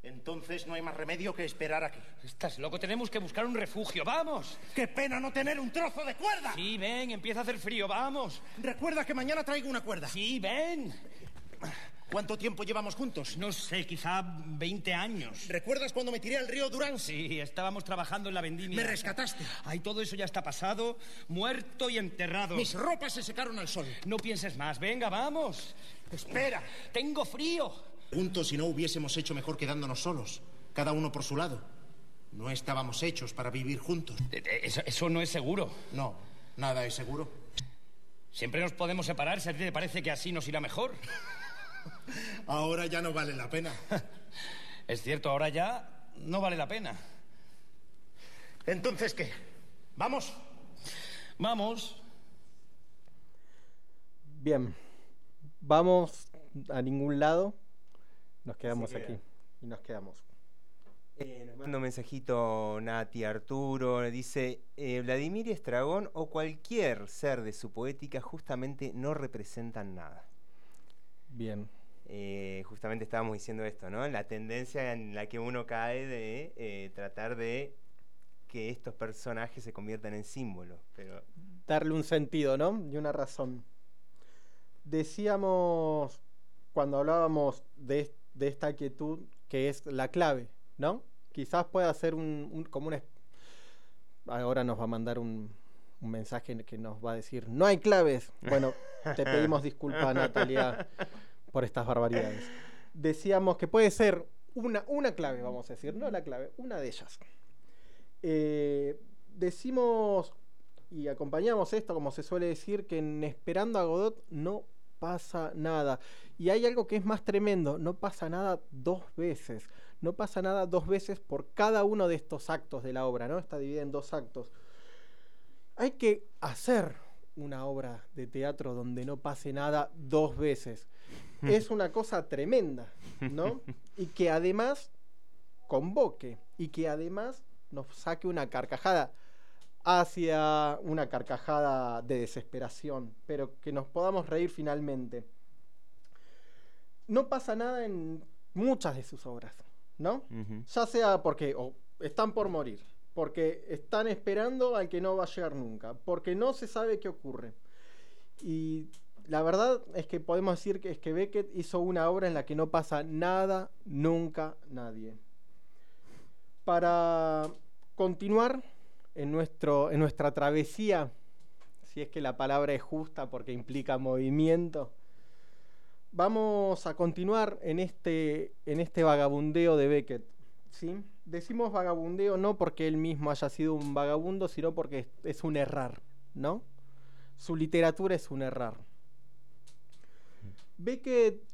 Entonces no hay más remedio que esperar aquí. Estás loco, tenemos que buscar un refugio. ¡Vamos! ¡Qué pena no tener un trozo de cuerda! Sí, ven, empieza a hacer frío, vamos. Recuerda que mañana traigo una cuerda. Sí, ven. ¿Cuánto tiempo llevamos juntos? No sé, quizá 20 años. ¿Recuerdas cuando me tiré al río Durán? Sí, estábamos trabajando en la vendimia. Me rescataste. Ay, todo eso ya está pasado, muerto y enterrado. Mis ropas se secaron al sol. No pienses más, venga, vamos. Espera. Tengo frío. Juntos si no hubiésemos hecho mejor quedándonos solos, cada uno por su lado. No estábamos hechos para vivir juntos. Eh, eh, Eso, eso no es seguro. No, nada es seguro. Siempre nos podemos separar si a ti te parece que así nos irá mejor. Ahora ya no vale la pena. Es cierto, ahora ya no vale la pena. Entonces, ¿qué? ¿Vamos? Vamos. Bien, vamos a ningún lado, nos quedamos aquí y nos quedamos. Eh, nos manda un mensajito Nati Arturo, dice, eh, Vladimir Estragón o cualquier ser de su poética justamente no representan nada. Bien, Eh, justamente estábamos diciendo esto, ¿no? La tendencia en la que uno cae de eh, tratar de que estos personajes se conviertan en símbolos, pero darle un sentido, ¿no? Y una razón. Decíamos cuando hablábamos de, es- de esta quietud que es la clave, ¿no? Quizás pueda ser un, como un... Ahora nos va a mandar un, un mensaje que nos va a decir, no hay claves. Bueno, te pedimos disculpas, Natalia, por estas barbaridades. Decíamos que puede ser una, una clave, vamos a decir, no la clave, una de ellas. Eh, decimos y acompañamos esto, como se suele decir, que en Esperando a Godot no pasa nada. Y hay algo que es más tremendo, no pasa nada dos veces. No pasa nada dos veces por cada uno de estos actos de la obra, ¿no? Está dividida en dos actos. Hay que hacer una obra de teatro donde no pase nada dos veces. Es una cosa tremenda, ¿no? Y que además convoque y que además nos saque una carcajada hacia una carcajada de desesperación, pero que nos podamos reír finalmente. No pasa nada en muchas de sus obras, ¿no? Ya sea porque están por morir, porque están esperando al que no va a llegar nunca, porque no se sabe qué ocurre. Y la verdad es que podemos decir que es que Beckett hizo una obra en la que no pasa nada, nunca, nadie. Para continuar en, nuestro, en nuestra travesía, si es que la palabra es justa porque implica movimiento, vamos a continuar en este, en este vagabundeo de Beckett. ¿sí? Decimos vagabundeo no porque él mismo haya sido un vagabundo, sino porque es, es un errar, ¿no? Su literatura es un errar. Beckett, ah,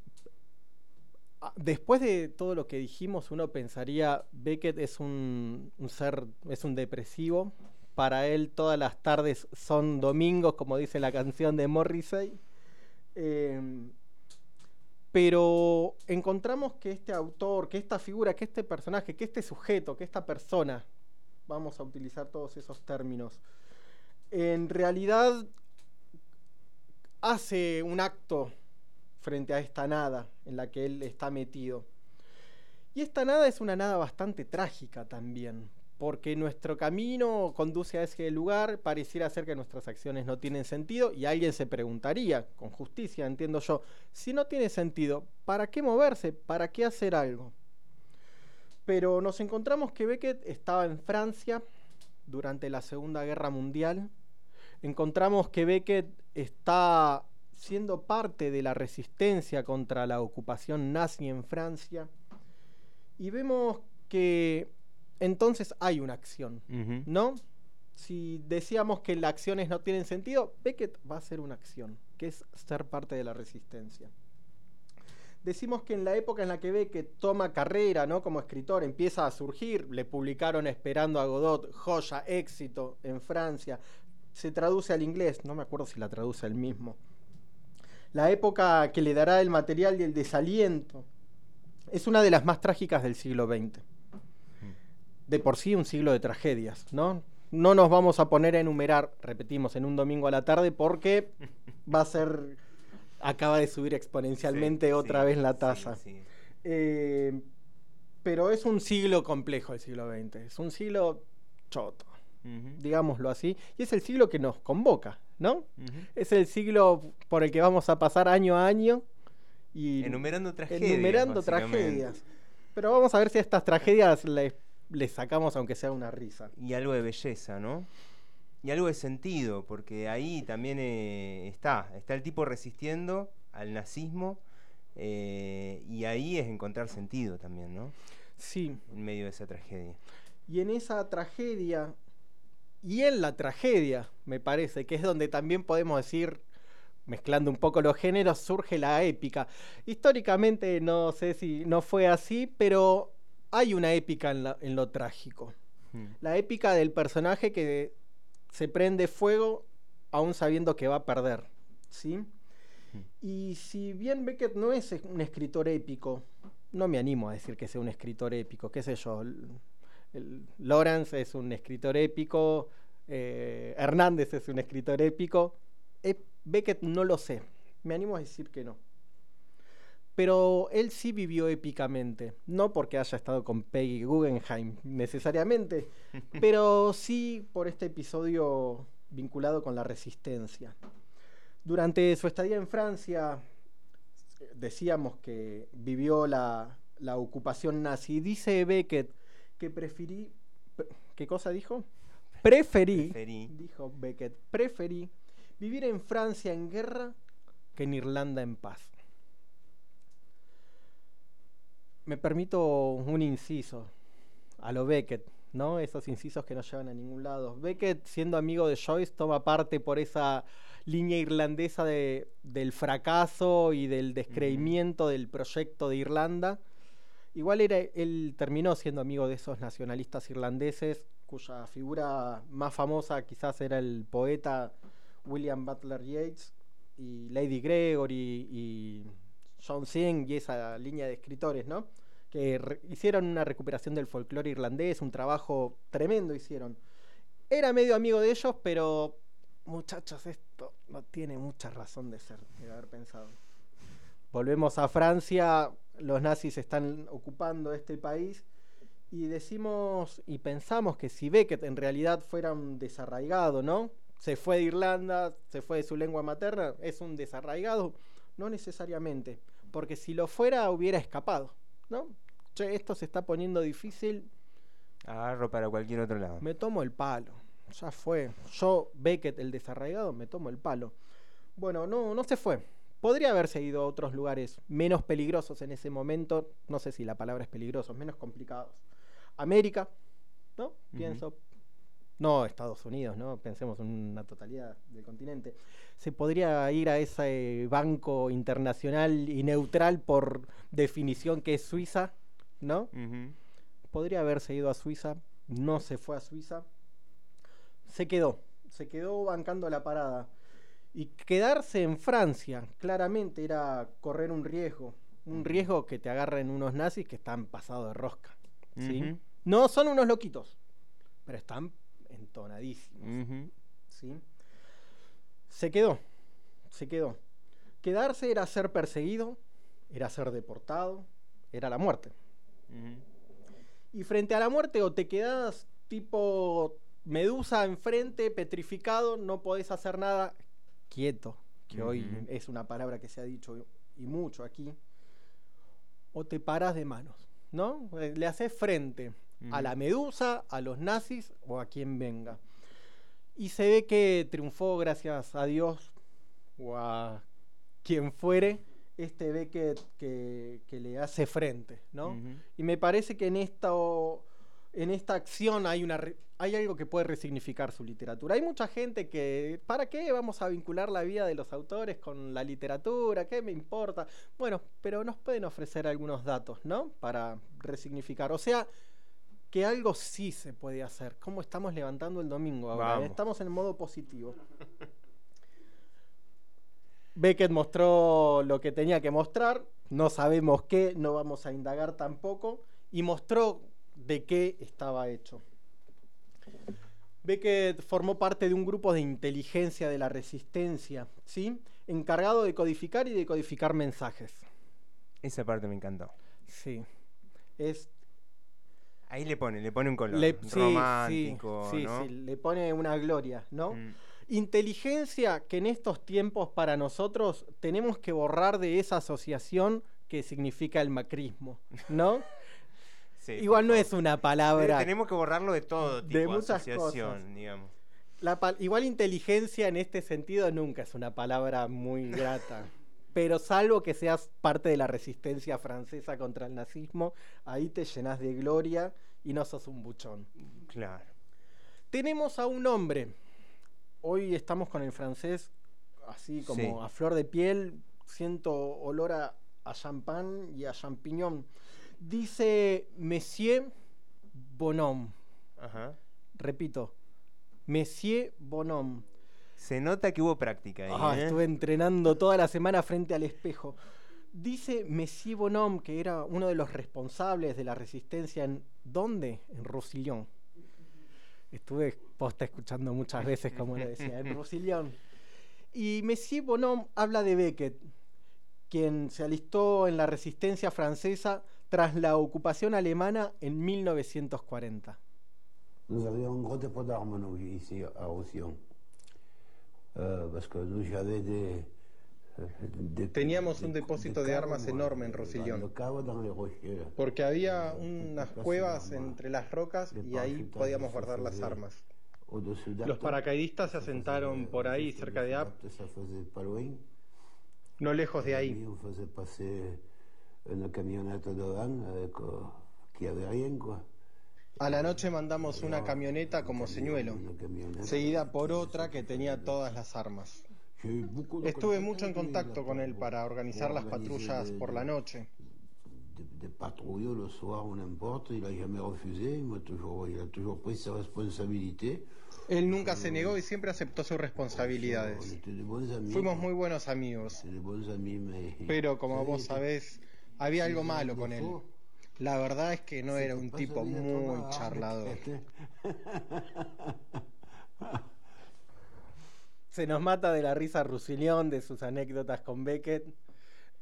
después de todo lo que dijimos, uno pensaría, Beckett es un, ser, es un depresivo. Para él todas las tardes son domingos, como dice la canción de Morrissey. Eh, pero encontramos que este autor, que esta figura, que este personaje, que este sujeto, que esta persona, vamos a utilizar todos esos términos, en realidad hace un acto frente a esta nada en la que él está metido. Y esta nada es una nada bastante trágica también, porque nuestro camino conduce a ese lugar, pareciera ser que nuestras acciones no tienen sentido y alguien se preguntaría, con justicia entiendo yo, si no tiene sentido, ¿para qué moverse? ¿Para qué hacer algo? Pero nos encontramos que Beckett estaba en Francia durante la Segunda Guerra Mundial, encontramos que Beckett está siendo parte de la resistencia contra la ocupación nazi en Francia y vemos que entonces hay una acción. ¿no? Si decíamos que las acciones no tienen sentido, Beckett va a ser una acción, que es ser parte de la resistencia. Decimos que en la época en la que Beckett toma carrera, ¿no? Como escritor, empieza a surgir, le publicaron Esperando a Godot, joya, éxito en Francia, se traduce al inglés, no me acuerdo si la traduce él mismo. La época que le dará el material y el desaliento es una de las más trágicas del siglo XX de por sí un siglo de tragedias, ¿no? No nos vamos a poner a enumerar, repetimos, en un domingo a la tarde porque va a ser, acaba de subir exponencialmente Sí, otra sí, vez la tasa. sí. Eh, pero es un siglo complejo el siglo XX, es un siglo choto, digámoslo así, y es el siglo que nos convoca, ¿no? Es el siglo por el que vamos a pasar año a año y Enumerando tragedias, enumerando tragedias. Pero vamos a ver si a estas tragedias les, les sacamos aunque sea una risa. Y algo de belleza, ¿no? Y algo de sentido, porque ahí también eh, está, está el tipo resistiendo al nazismo eh, y ahí es encontrar sentido también, ¿no? Sí. En medio de esa tragedia. Y en esa tragedia, y en la tragedia, me parece, que es donde también podemos decir, mezclando un poco los géneros, surge la épica. Históricamente no sé si no fue así, pero hay una épica en, la- en lo trágico. Hmm. La épica del personaje que se prende fuego aún sabiendo que va a perder. ¿Sí? Y si bien Beckett no es un escritor épico, no me animo a decir que sea un escritor épico, qué sé yo. El- Lawrence es un escritor épico, eh, Hernández es un escritor épico. Eh, Beckett no lo sé, me animo a decir que no. Pero él sí vivió épicamente, no porque haya estado con Peggy Guggenheim necesariamente, pero sí por este episodio vinculado con la resistencia. Durante su estadía en Francia, decíamos que vivió la, la ocupación nazi. Dice Beckett que preferí. pre- ¿Qué cosa dijo? Preferí, Preferí. dijo Beckett, preferí vivir en Francia en guerra que en Irlanda en paz. Me permito un inciso a lo Beckett, ¿no? Esos incisos que no llevan a ningún lado. Beckett, siendo amigo de Joyce, toma parte por esa línea irlandesa de, del fracaso y del descreimiento del proyecto de Irlanda. Igual era, él terminó siendo amigo de esos nacionalistas irlandeses, cuya figura más famosa quizás era el poeta William Butler Yeats y Lady Gregory y John Synge y esa línea de escritores, ¿no? Que hicieron una recuperación del folclore irlandés, un trabajo tremendo hicieron. Era medio amigo de ellos, pero muchachos, esto no tiene mucha razón de ser, de haber pensado. Volvemos a Francia, los nazis están ocupando este país Y decimos y pensamos que si Beckett en realidad fuera un desarraigado, ¿no? Se fue de Irlanda, se fue de su lengua materna, es un desarraigado. No necesariamente, porque si lo fuera hubiera escapado, ¿no? Che, esto se está poniendo difícil, Agarro para cualquier otro lado. me tomo el palo. Ya fue. Yo, Beckett, el desarraigado, me tomo el palo. Bueno, no, no se fue. Podría haberse ido a otros lugares menos peligrosos en ese momento. No sé si la palabra es peligrosos, menos complicados. América, ¿no? Pienso. No Estados Unidos, ¿no? Pensemos en una totalidad del continente. Se podría ir a ese banco internacional y neutral por definición que es Suiza, ¿no? Podría haberse ido a Suiza, no se fue a Suiza, se quedó, se quedó bancando la parada. Y quedarse en Francia, claramente era correr un riesgo, un riesgo que te agarren unos nazis que están pasados de rosca. ¿sí? No son unos loquitos, pero están entonadísimos. ¿sí? Se quedó, se quedó. Quedarse era ser perseguido, era ser deportado, era la muerte. Y frente a la muerte o te quedas tipo medusa enfrente, petrificado, no podés hacer nada, quieto, que hoy es una palabra que se ha dicho y mucho aquí, o te paras de manos, ¿no? Eh, Le haces frente a la medusa, a los nazis o a quien venga. Y se ve que triunfó gracias a Dios o a quien fuere este Beckett que, que le hace frente, ¿no? Y me parece que en esta, o- en esta acción hay, una, hay algo que puede resignificar su literatura. Hay mucha gente que, ¿para qué vamos a vincular la vida de los autores con la literatura? ¿Qué me importa? Bueno, pero nos pueden ofrecer algunos datos, ¿no? Para resignificar. O sea, que algo sí se puede hacer. ¿Cómo estamos levantando el domingo ahora? Vamos. Estamos en modo positivo. Beckett mostró lo que tenía que mostrar, no sabemos qué, no vamos a indagar tampoco, y mostró de qué estaba hecho. Beckett formó parte de un grupo de inteligencia de la resistencia, ¿sí? encargado de codificar y decodificar mensajes. Esa parte me encantó. Sí. Es Ahí le pone, le pone un color Le- sí, romántico, sí, sí, ¿no? sí, le pone una gloria, ¿no? Mm. Inteligencia que en estos tiempos para nosotros tenemos que borrar de esa asociación que significa el macrismo, ¿no? Sí, Igual no es una palabra. Tenemos que borrarlo de todo tipo de muchas asociación, cosas. digamos. La pa- igual inteligencia en este sentido nunca es una palabra muy grata. Pero salvo que seas parte de la resistencia francesa contra el nazismo, ahí te llenas de gloria y no sos un buchón. Claro. Tenemos a un hombre. Hoy estamos con el francés así como Sí. a flor de piel. Siento olor a, a champán y a champiñón. Dice Monsieur Bonhomme. Ajá. Repito, Monsieur Bonhomme. Se nota que hubo práctica ahí. Ah, ¿eh? estuve entrenando toda la semana frente al espejo. Dice Monsieur Bonhomme que era uno de los responsables de la resistencia en ¿dónde? En Roussillon. Estuve posta escuchando muchas veces como lo decía, en Roussillon. Y Monsieur Bonhomme habla de Beckett, quien se alistó en la resistencia francesa tras la ocupación alemana en 1940. Nous avions un gros dépôt d'armes, nous, ici, à Roussillon. Euh, parce que nous, j'avais des, euh, des- Teníamos un des de armas enorme en rochers. Porque había unas cuevas entre las rocas y ahí podíamos guardar las armas. Los paracaidistas se asentaron por ahí, cerca de Apt, no lejos de ahí. Avec, euh, qui avait rien, quoi. A la noche mandamos una camioneta como señuelo, seguida por otra que tenía todas las armas. Estuve mucho en contacto con él para organizar las patrullas por la noche. patrouilles le soir ou n'importe, il a jamais refusé, il, m'a toujours, il a toujours pris ses responsabilités. Él nunca se negó y siempre aceptó sus responsabilidades. De. Fuimos muy buenos amigos, de pero como vos sabés, había algo malo con él. La verdad es que no era un tipo muy charlador. Se nos mata de la risa Rusilión de sus anécdotas con Beckett.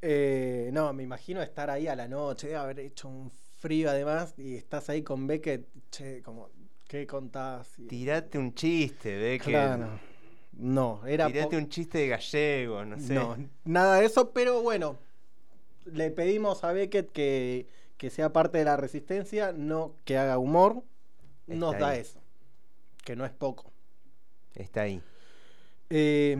Eh, no, me imagino estar ahí a la noche, haber hecho un frío además y estás ahí con Beckett, che, como, ¿qué contás? Tirate un chiste, que. Claro. No, era Tirate un chiste de gallego, no sé. No, nada de eso, pero bueno, le pedimos a Beckett que, que sea parte de la resistencia, no que haga humor, nos da eso, que no es poco. Está ahí. Eh,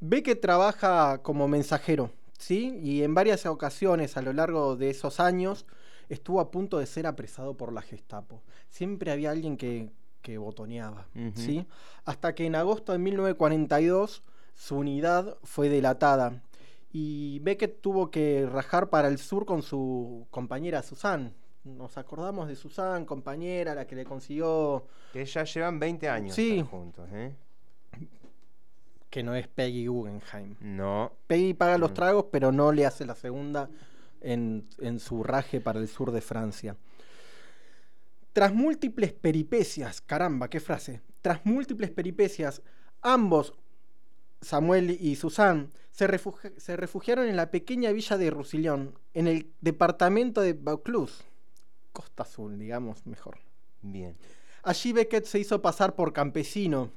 Beckett trabaja como mensajero, ¿sí? Y en varias ocasiones a lo largo de esos años estuvo a punto de ser apresado por la Gestapo. Siempre había alguien que, que botoneaba. ¿sí? Hasta que en agosto de 1942 su unidad fue delatada y Beckett tuvo que rajar para el sur con su compañera Susan. Nos acordamos de Susan, compañera, la que le consiguió Que ya llevan 20 años Sí. juntos, ¿eh? que no es Peggy Guggenheim. No. Peggy paga los Mm. tragos, pero no le hace la segunda en, en su raje para el sur de Francia. Tras múltiples peripecias, caramba, qué frase. Tras múltiples peripecias, ambos, Samuel y Susan, se, refugi- se refugiaron en la pequeña villa de Roussillon, en el departamento de Vaucluse, Costa Azul, digamos mejor. Bien. Allí Beckett se hizo pasar por campesino.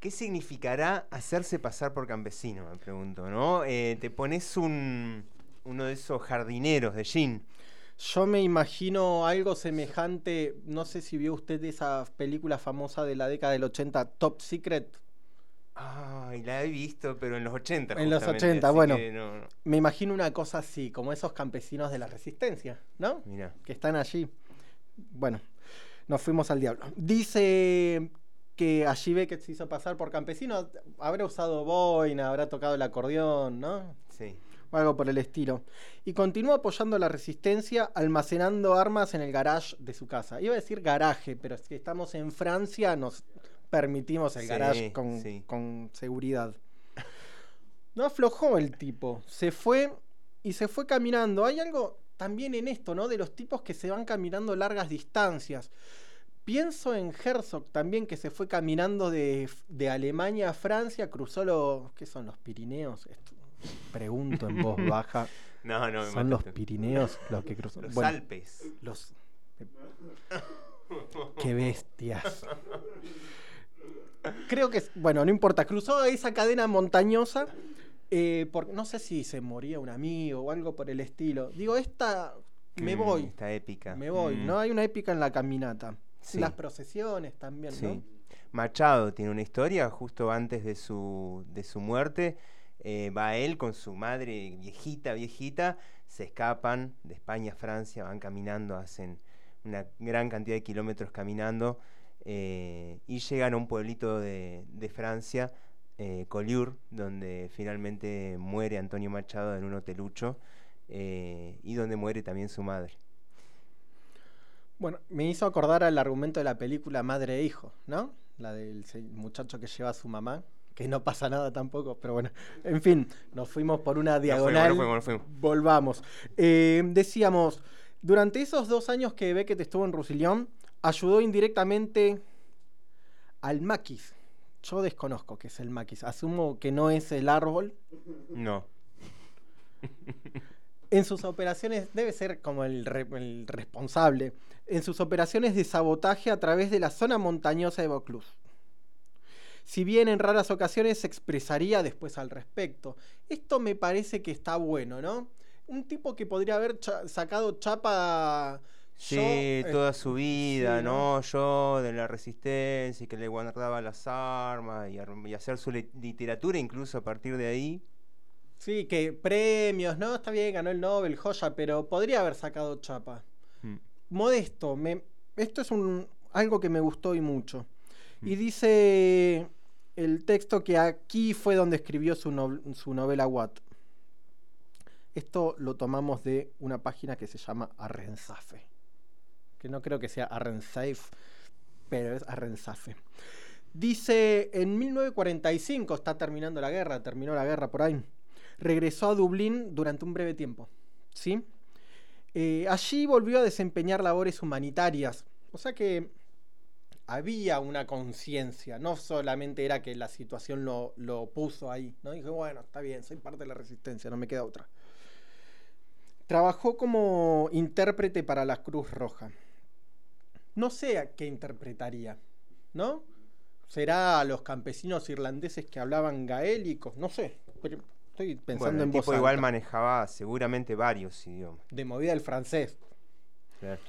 ¿Qué significará hacerse pasar por campesino? Me pregunto, ¿no? Eh, te pones un, uno de esos jardineros de jean. Yo me imagino algo semejante, no sé si vio usted esa película famosa de la década del 80, Top Secret. Ay, la he visto, pero en los 80. En los justamente, 80, así bueno. que no, no. Me imagino una cosa así, como esos campesinos de la resistencia, ¿no? Mirá. Que están allí. Bueno, nos fuimos al diablo. Dice que allí Beckett se hizo pasar por campesino, habrá usado boina, habrá tocado el acordeón, ¿no? Sí. o algo por el estilo. Y continuó apoyando la resistencia almacenando armas en el garage de su casa. Iba a decir garaje, pero si estamos en Francia nos permitimos el Sí, garage con, sí. con seguridad. No aflojó el tipo, se fue y se fue caminando. Hay algo también en esto, ¿no? De los tipos que se van caminando largas distancias. Pienso en Herzog también, que se fue caminando de, de Alemania a Francia, cruzó los. ¿Qué son los Pirineos? Esto, pregunto en voz baja. No, no, me ¿Son los. Pirineos los que cruzan? Los Bueno, Alpes. Los. Qué bestias. Creo que, bueno, no importa, cruzó esa cadena montañosa, eh, por- no sé si se moría un amigo o algo por el estilo. Digo, esta, me Mm, voy, Está épica. me voy, Mm. ¿no? Hay una épica en la caminata. Sí. Las procesiones también, Sí. ¿no? Machado tiene una historia justo antes de su, de su muerte. eh, va él con su madre viejita, viejita, se escapan de España a Francia, van caminando, hacen una gran cantidad de kilómetros caminando eh, y llegan a un pueblito de, de Francia, eh, Collioure, donde finalmente muere Antonio Machado en un hotelucho eh, y donde muere también su madre. Bueno, me hizo acordar al argumento de la película Madre e Hijo, ¿no? La del muchacho que lleva a su mamá, que no pasa nada tampoco, pero bueno, en fin, nos fuimos por una diagonal. fuimos, fuimos. Volvamos. Eh, decíamos, durante esos dos años que Beckett estuvo en Roussillon, ayudó indirectamente al maquis. Yo desconozco qué es el maquis. Asumo que no es el árbol. No. En sus operaciones, debe ser como el, re- el responsable, en sus operaciones de sabotaje a través de la zona montañosa de Vaucluse. Si bien en raras ocasiones se expresaría después al respecto. Esto me parece que está bueno, ¿no? Un tipo que podría haber cha- sacado chapa. Sí, yo, eh, toda su vida, sí, ¿no? Yo de la resistencia y que le guardaba las armas y, hacer su li- literatura incluso a partir de ahí. Sí, que premios, ¿no? Está bien, ganó el Nobel, joya, pero podría haber sacado chapa. Mm. Modesto, me, esto es un, algo que me gustó y mucho. Y dice el texto que aquí fue donde escribió su, no- su novela Watt. Esto lo tomamos de una página que se llama Arrenzafe. Que no creo que sea Arrensafe, pero es Arrenzafe. Dice, en 1945 está terminando la guerra, terminó la guerra por ahí. Regresó a Dublín durante un breve tiempo. ¿Sí? Eh, allí volvió a desempeñar labores humanitarias. O sea que había una conciencia, no solamente era que la situación lo, lo puso ahí, ¿no? Dije, bueno, está bien, soy parte de la resistencia, no me queda otra. Trabajó como intérprete para la Cruz Roja. No sé a qué interpretaría, ¿no? ¿Será a los campesinos irlandeses que hablaban gaélicos? No sé, pero estoy pensando Bueno, el en voz tipo igual alta. manejaba seguramente varios idiomas. De movida el francés. Claro.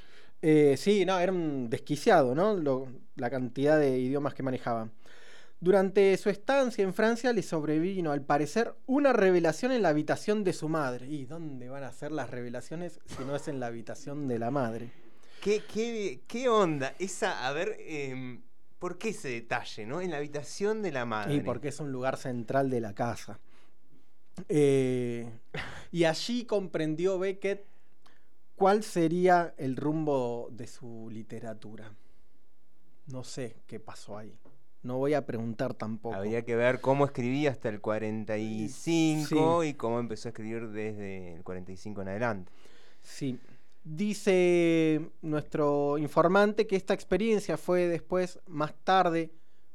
Eh, sí, no, era un desquiciado, ¿no? Lo- la cantidad de idiomas que manejaba. Durante su estancia en Francia le sobrevino, al parecer, una revelación en la habitación de su madre. ¿Y dónde van a ser las revelaciones si no es en la habitación de la madre? ¿Qué, qué, qué onda? Esa, a ver, em, ¿por qué ese detalle, no? En la habitación de la madre. Y porque es un lugar central de la casa. Eh, y allí comprendió Beckett cuál sería el rumbo de su literatura. No sé qué pasó ahí. No voy a preguntar tampoco. Habría que ver cómo escribía hasta el 45 y cómo empezó a escribir desde el 45 en adelante. Sí. Dice nuestro informante que esta experiencia fue después, más tarde,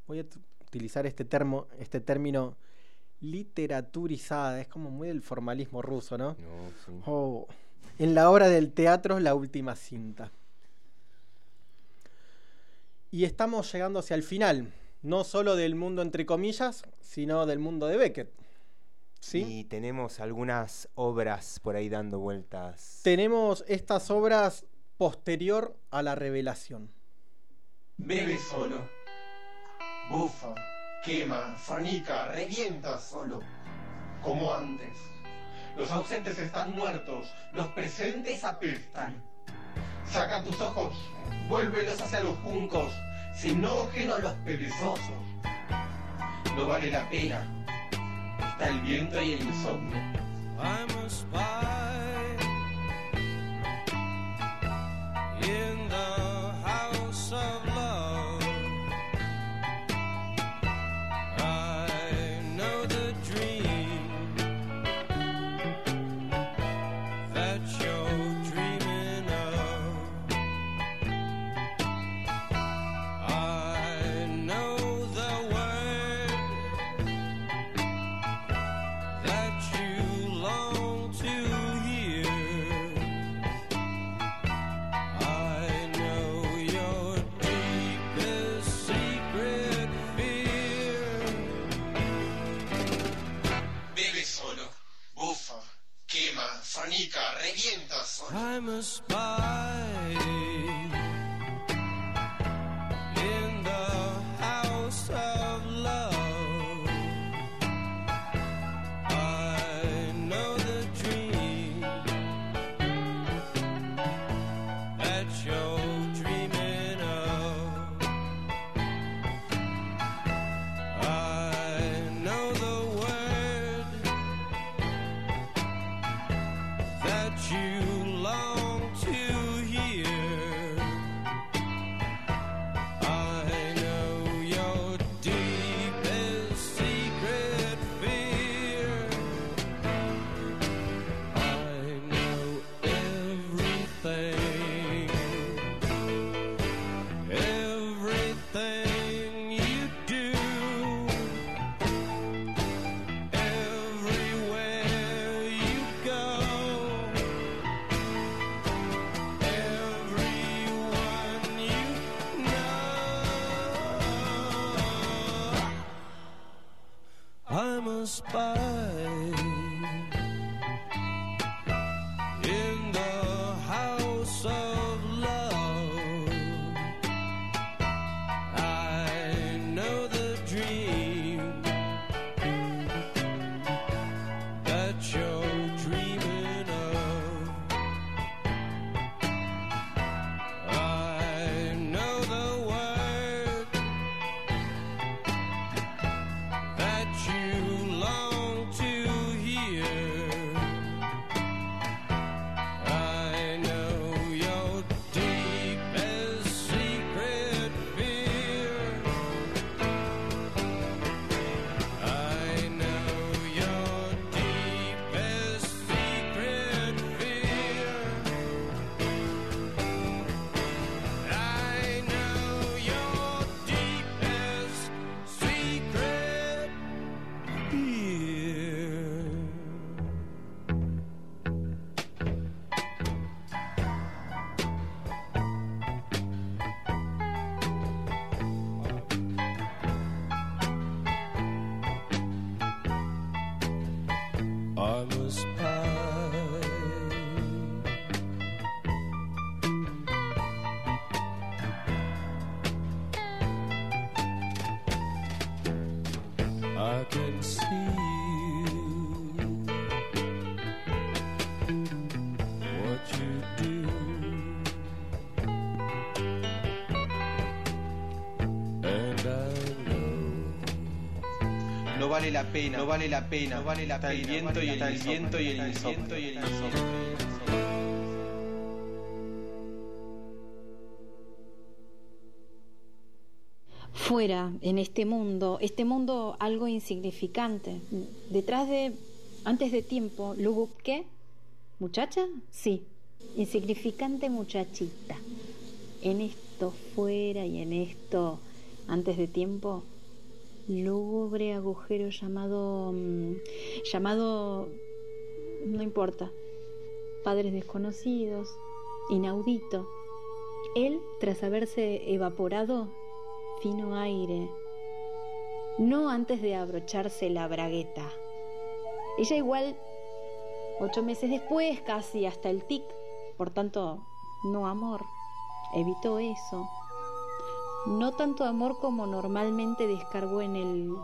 voy a utilizar este, termo, este término, literaturizada. Es como muy del formalismo ruso, ¿no? Oh, en la obra del teatro La Última Cinta. Y estamos llegando hacia el final, no solo del mundo entre comillas, sino del mundo de Beckett. ¿Sí? Y tenemos algunas obras por ahí dando vueltas. Tenemos estas obras posterior a la revelación. Bebe solo. Bufa, quema, fanica, revienta solo. Como antes. Los ausentes están muertos, los presentes apestan. Saca tus ojos, vuélvelos hacia los juncos, sin ojen a los perezosos. No vale la pena. El viento y el insomnio. Solo. I'm la pena, no vale la pena, no vale la pena. El viento y el, el viento y el insomnio. y el fuera en este mundo, este mundo algo insignificante. Detrás de, antes de tiempo, Lugub, ¿qué? ¿Muchacha? Sí, insignificante muchachita. En esto fuera y en esto, antes de tiempo, lúgubre agujero llamado, mm, llamado, no importa, padres desconocidos, inaudito. Él, tras haberse evaporado, fino aire, no antes de abrocharse la bragueta. Ella igual, ocho meses después, casi hasta el tic, por tanto, no amor, evitó eso. No tanto amor como normalmente descargó en el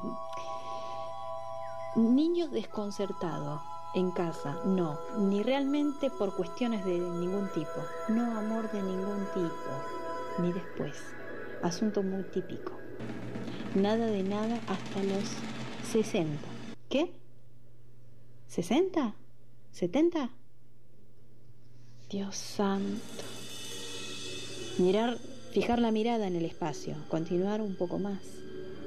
niño desconcertado en casa, no, ni realmente por cuestiones de ningún tipo, no amor de ningún tipo, ni después asunto muy típico. Nada de nada hasta los 60. ¿Qué? ¿60? ¿70? Dios santo. Mirar, fijar la mirada en el espacio, continuar un poco más,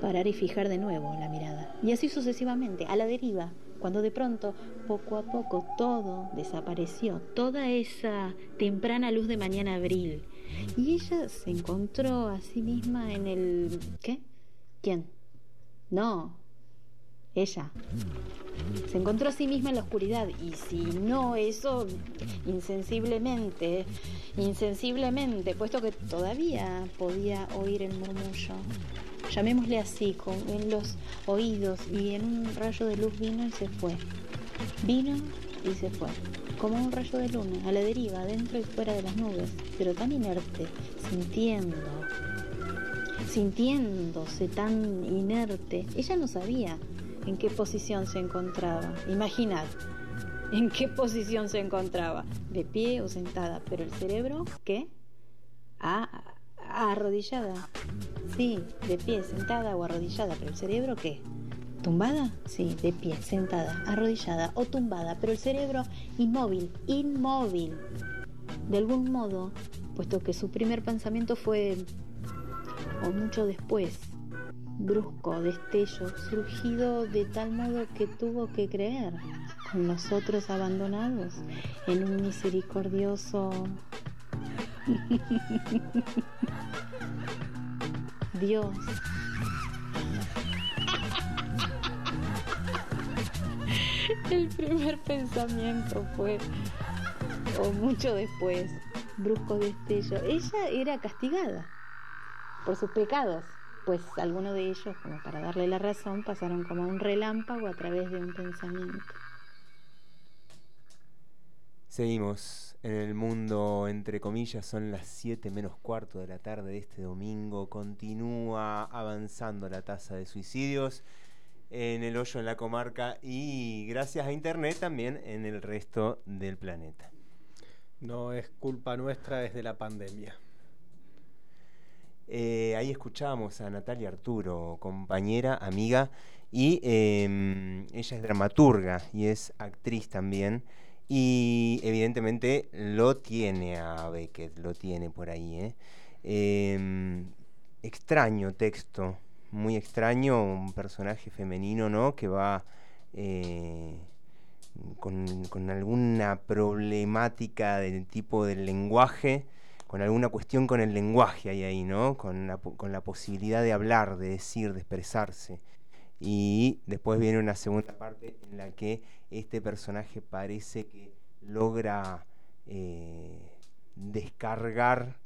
parar y fijar de nuevo la mirada. Y así sucesivamente, a la deriva, cuando de pronto, poco a poco, todo desapareció, toda esa temprana luz de mañana abril, y ella se encontró a sí misma en el... ¿Qué? ¿Quién? No, ella. Se encontró a sí misma en la oscuridad y si no eso, insensiblemente, insensiblemente, puesto que todavía podía oír el murmullo, llamémosle así, con, en los oídos y en un rayo de luz vino y se fue. Vino y se fue como un rayo de luna, a la deriva, dentro y fuera de las nubes, pero tan inerte, sintiendo, sintiéndose tan inerte. Ella no sabía en qué posición se encontraba. Imaginad, en qué posición se encontraba, de pie o sentada, pero el cerebro, ¿qué? Ah, arrodillada. Sí, de pie, sentada o arrodillada, pero el cerebro, ¿qué? ¿Tumbada? Sí, de pie, sentada, arrodillada o tumbada, pero el cerebro inmóvil, inmóvil. De algún modo, puesto que su primer pensamiento fue, o mucho después, brusco, destello, surgido de tal modo que tuvo que creer, con nosotros abandonados, en un misericordioso... Dios. El primer pensamiento fue, o mucho después, brusco destello. Ella era castigada por sus pecados, pues algunos de ellos, como para darle la razón, pasaron como un relámpago a través de un pensamiento. Seguimos en el mundo, entre comillas, son las 7 menos cuarto de la tarde de este domingo. Continúa avanzando la tasa de suicidios en el hoyo en la comarca y gracias a internet también en el resto del planeta. No es culpa nuestra, es de la pandemia. Eh, ahí escuchamos a Natalia Arturo, compañera, amiga, y eh, ella es dramaturga y es actriz también. Y evidentemente lo tiene a Beckett, lo tiene por ahí. ¿eh? Eh, extraño texto, muy extraño, un personaje femenino, ¿no? Que va eh, con, con, alguna problemática del tipo del lenguaje, con alguna cuestión con el lenguaje ahí, ahí ¿no? Con la, con la posibilidad de hablar, de decir, de expresarse. Y después viene una segunda parte en la que este personaje parece que logra eh, descargar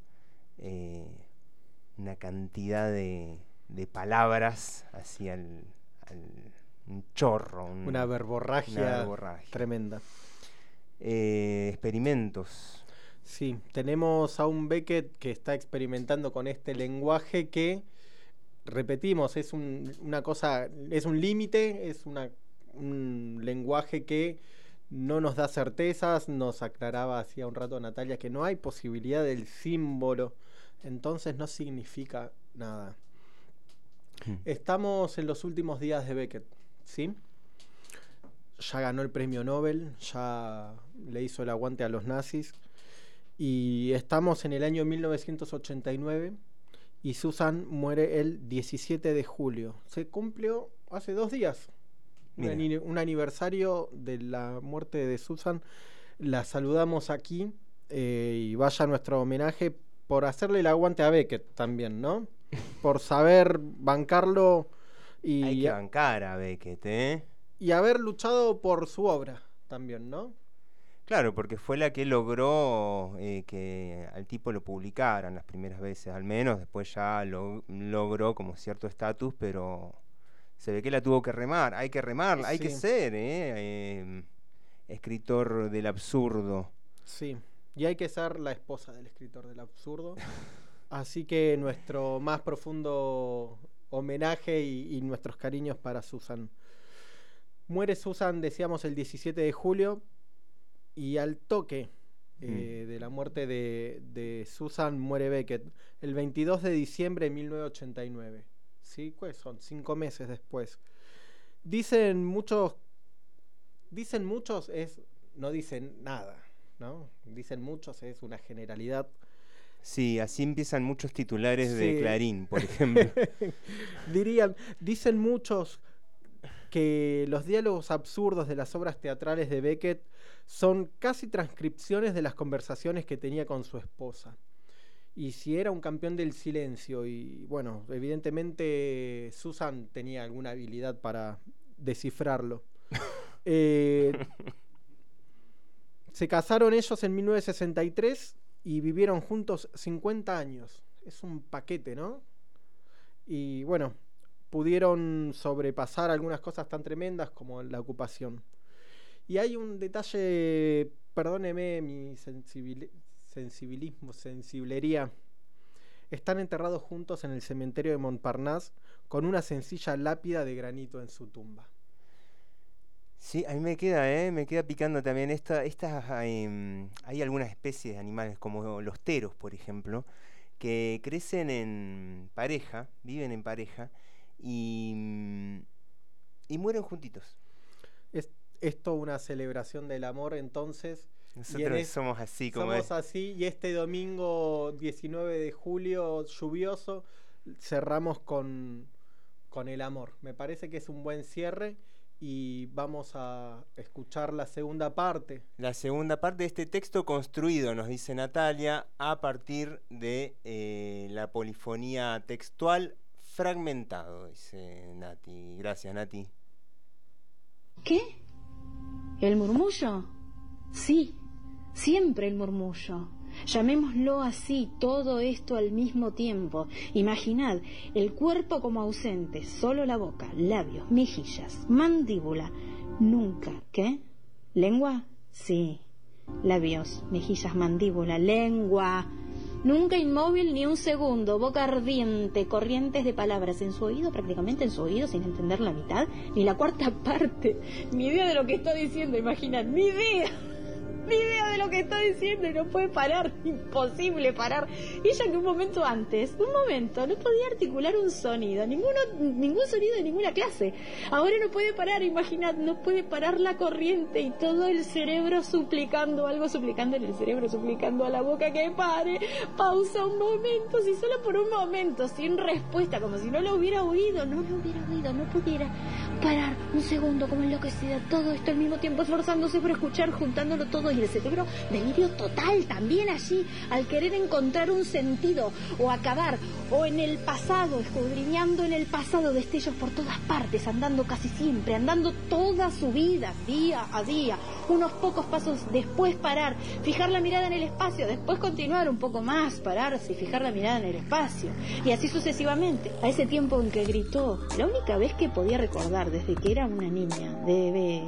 eh, una cantidad de, de palabras hacia el, al, un chorro. un- Una verborragia, una verborragia. tremenda. Eh, experimentos. Sí, tenemos a un Beckett que está experimentando con este lenguaje que, repetimos, es un- una cosa, es un límite, es una, un lenguaje que no nos da certezas, nos aclaraba hacía un rato Natalia que no hay posibilidad del símbolo, entonces no significa nada. Estamos en los últimos días de Beckett, ¿sí? Ya ganó el premio Nobel, ya le hizo el aguante a los nazis. Y estamos en el año 1989 y Susan muere el 17 de julio. Se cumplió hace dos días. Un, aniversario de la muerte de Susan. La saludamos aquí eh, y vaya nuestro homenaje por hacerle el aguante a Beckett también, ¿no? Por saber bancarlo y, Hay que bancar a Beckett, ¿eh? y haber luchado por su obra también, ¿no? Claro, porque fue la que logró eh, que al tipo lo publicaran las primeras veces, al menos. Después ya lo, logró como cierto estatus, pero se ve que la tuvo que remar. Hay que remar, hay que Sí. ser, ¿eh? Em, escritor del absurdo. Sí, y hay que ser la esposa del escritor del absurdo. Así que nuestro más profundo homenaje y, y nuestros cariños para Susan. Muere Susan, decíamos, el 17 de julio y al toque eh, de la muerte de, de Susan muere Beckett el 22 de diciembre de 1989. ¿Sí? ¿Cuáles son? Cinco meses después. Dicen muchos, dicen muchos, es, no dicen nada, ¿no? Dicen muchos, es una generalidad. Sí, así empiezan muchos titulares de. Clarín, por ejemplo. Dirían, dicen muchos que los diálogos absurdos de las obras teatrales de Beckett son casi transcripciones de las conversaciones que tenía con su esposa. Y si era un campeón del silencio, y bueno, evidentemente Susan tenía alguna habilidad para descifrarlo. Eh, se casaron ellos en 1963 y vivieron juntos 50 años. Es un paquete, ¿no? Y bueno, pudieron sobrepasar algunas cosas tan tremendas como la ocupación. Y hay un detalle, perdóneme mi sensibili- sensibilismo, sensiblería. Están enterrados juntos en el cementerio de Montparnasse con una sencilla lápida de granito en su tumba. Sí, a mí me queda, ¿eh? Me queda picando también esta, estas, hay algunas especies de animales, como los teros, por ejemplo, que crecen en pareja, viven en pareja y, y mueren juntitos. Es esto una celebración del amor entonces. en Nosotros es- somos así, como Somos es. así y este domingo 19 de julio lluvioso cerramos con, con el amor. Me parece que es un buen cierre y vamos a escuchar la segunda parte. La segunda parte de este texto construido, nos dice Natalia, a partir de eh, la polifonía textual fragmentado, dice Nati. Gracias, Nati. ¿Qué? ¿El murmullo? Sí, siempre el murmullo. Llamémoslo así, todo esto al mismo tiempo. Imaginad el cuerpo como ausente, solo la boca, labios, mejillas, mandíbula. Nunca. ¿Qué? ¿Lengua? Sí. Labios, mejillas, mandíbula, lengua. Nunca inmóvil ni un segundo, boca ardiente, corrientes de palabras en su oído, prácticamente en su oído, sin entender la mitad, ni la cuarta parte. Ni idea de lo que está diciendo, imaginad, ni idea. Ni idea de lo que está diciendo y no puede parar, imposible parar. Ella que un momento antes, un momento, no podía articular un sonido, ninguno, ningún sonido de ninguna clase. Ahora no puede parar, imaginad, no puede parar la corriente y todo el cerebro suplicando, algo suplicando en el cerebro, suplicando a la boca que pare. Pausa un momento, si solo por un momento, sin respuesta, como si no lo hubiera oído, no lo hubiera oído, no pudiera parar un segundo como enloquecida, todo esto al mismo tiempo esforzándose por escuchar, juntándolo todo y el cerebro delirio total también allí al querer encontrar un sentido o acabar o en el pasado, escudriñando en el pasado destellos por todas partes, andando casi siempre, andando toda su vida, día a día, unos pocos pasos después parar, fijar la mirada en el espacio, después continuar un poco más, pararse y fijar la mirada en el espacio, y así sucesivamente. A ese tiempo en que gritó, la única vez que podía recordar desde que era una niña, debe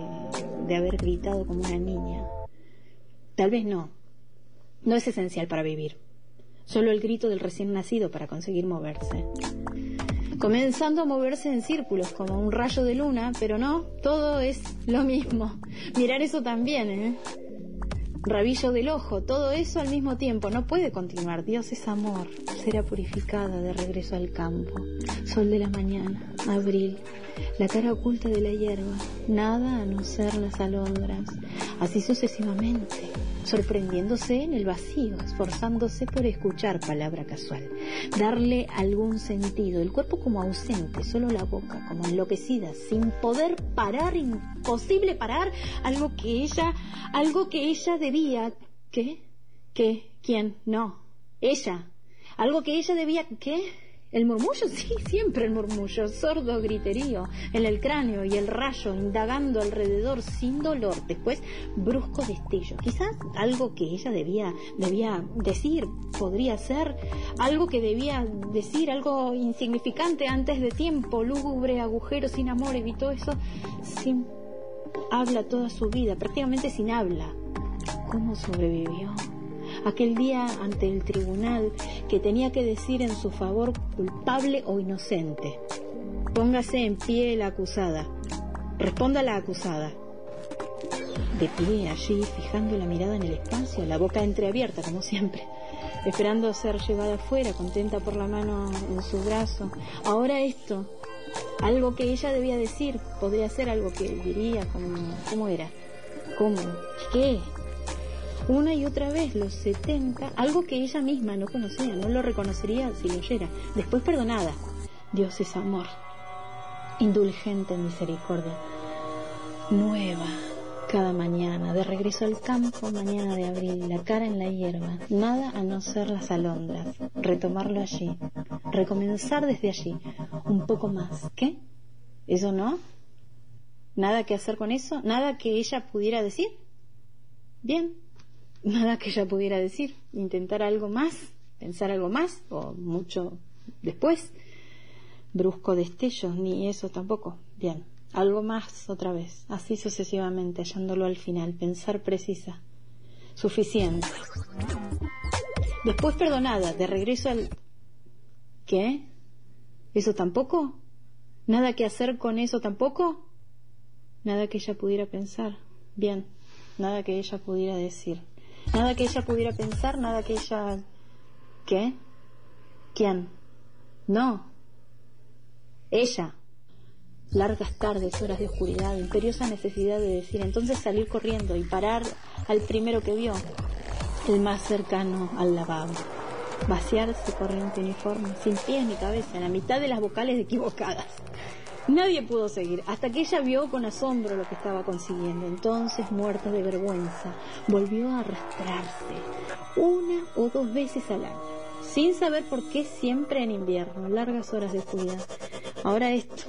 de haber gritado como una niña. Tal vez no. No es esencial para vivir. Solo el grito del recién nacido para conseguir moverse. Comenzando a moverse en círculos como un rayo de luna, pero no, todo es lo mismo. Mirar eso también, ¿eh? Rabillo del ojo, todo eso al mismo tiempo. No puede continuar. Dios es amor. Será purificada de regreso al campo. Sol de la mañana, abril, la cara oculta de la hierba, nada a no ser las alondras, así sucesivamente, sorprendiéndose en el vacío, esforzándose por escuchar palabra casual, darle algún sentido, el cuerpo como ausente, solo la boca como enloquecida, sin poder parar, imposible parar, algo que ella, algo que ella debía, ¿qué? ¿Qué? ¿Quién? No, ella, algo que ella debía, ¿qué? El murmullo, sí, siempre el murmullo, sordo griterío en el cráneo y el rayo indagando alrededor sin dolor. Después, brusco destello. Quizás algo que ella debía, debía decir, podría ser algo que debía decir, algo insignificante antes de tiempo, lúgubre, agujero, sin amor, evitó eso sin habla toda su vida, prácticamente sin habla. ¿Cómo sobrevivió? Aquel día ante el tribunal que tenía que decir en su favor culpable o inocente. Póngase en pie la acusada. Responda la acusada. De pie allí, fijando la mirada en el espacio, la boca entreabierta como siempre, esperando ser llevada afuera, contenta por la mano en su brazo. Ahora esto, algo que ella debía decir, podría ser algo que diría, como, ¿cómo era? ¿Cómo? ¿Qué? Una y otra vez los 70, algo que ella misma no conocía, no lo reconocería si lo oyera. Después perdonada. Dios es amor, indulgente en misericordia, nueva cada mañana, de regreso al campo, mañana de abril, la cara en la hierba, nada a no ser las alondras, retomarlo allí, recomenzar desde allí, un poco más. ¿Qué? ¿Eso no? ¿Nada que hacer con eso? ¿Nada que ella pudiera decir? Bien, nada que ella pudiera decir, intentar algo más, pensar algo más, o mucho después. Brusco destello, ni eso tampoco. Bien, algo más otra vez, así sucesivamente, hallándolo al final, pensar precisa. Suficiente. Después perdonada, de regreso al... ¿Qué? ¿Eso tampoco? ¿Nada que hacer con eso tampoco? Nada que ella pudiera pensar. Bien, nada que ella pudiera decir. Nada que ella pudiera pensar, nada que ella... ¿Qué? ¿Quién? No. Ella. Largas tardes, horas de oscuridad, imperiosa necesidad de decir, entonces salir corriendo y parar al primero que vio, el más cercano al lavabo. Vaciarse corriente uniforme, sin pies ni cabeza, en la mitad de las vocales equivocadas. Nadie pudo seguir, hasta que ella vio con asombro lo que estaba consiguiendo. Entonces, muerta de vergüenza, volvió a arrastrarse una o dos veces al año, sin saber por qué siempre en invierno, largas horas de oscuridad. Ahora esto,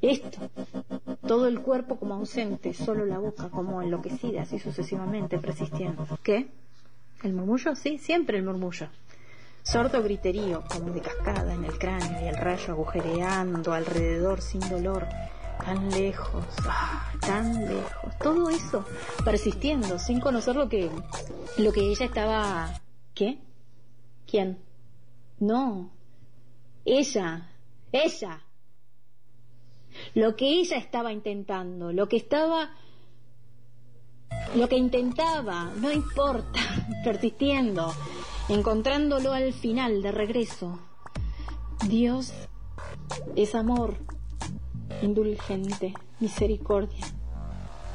esto, todo el cuerpo como ausente, solo la boca como enloquecida, así sucesivamente, persistiendo. ¿Qué? ¿El murmullo? Sí, siempre el murmullo. Sordo griterío, como de cascada en el cráneo y el rayo agujereando alrededor sin dolor. Tan lejos, ah, tan lejos. Todo eso persistiendo, sin conocer lo que, lo que ella estaba... ¿Qué? ¿Quién? No. Ella. Ella. Lo que ella estaba intentando, lo que estaba... Lo que intentaba, no importa, persistiendo, encontrándolo al final de regreso. Dios es amor, indulgente, misericordia,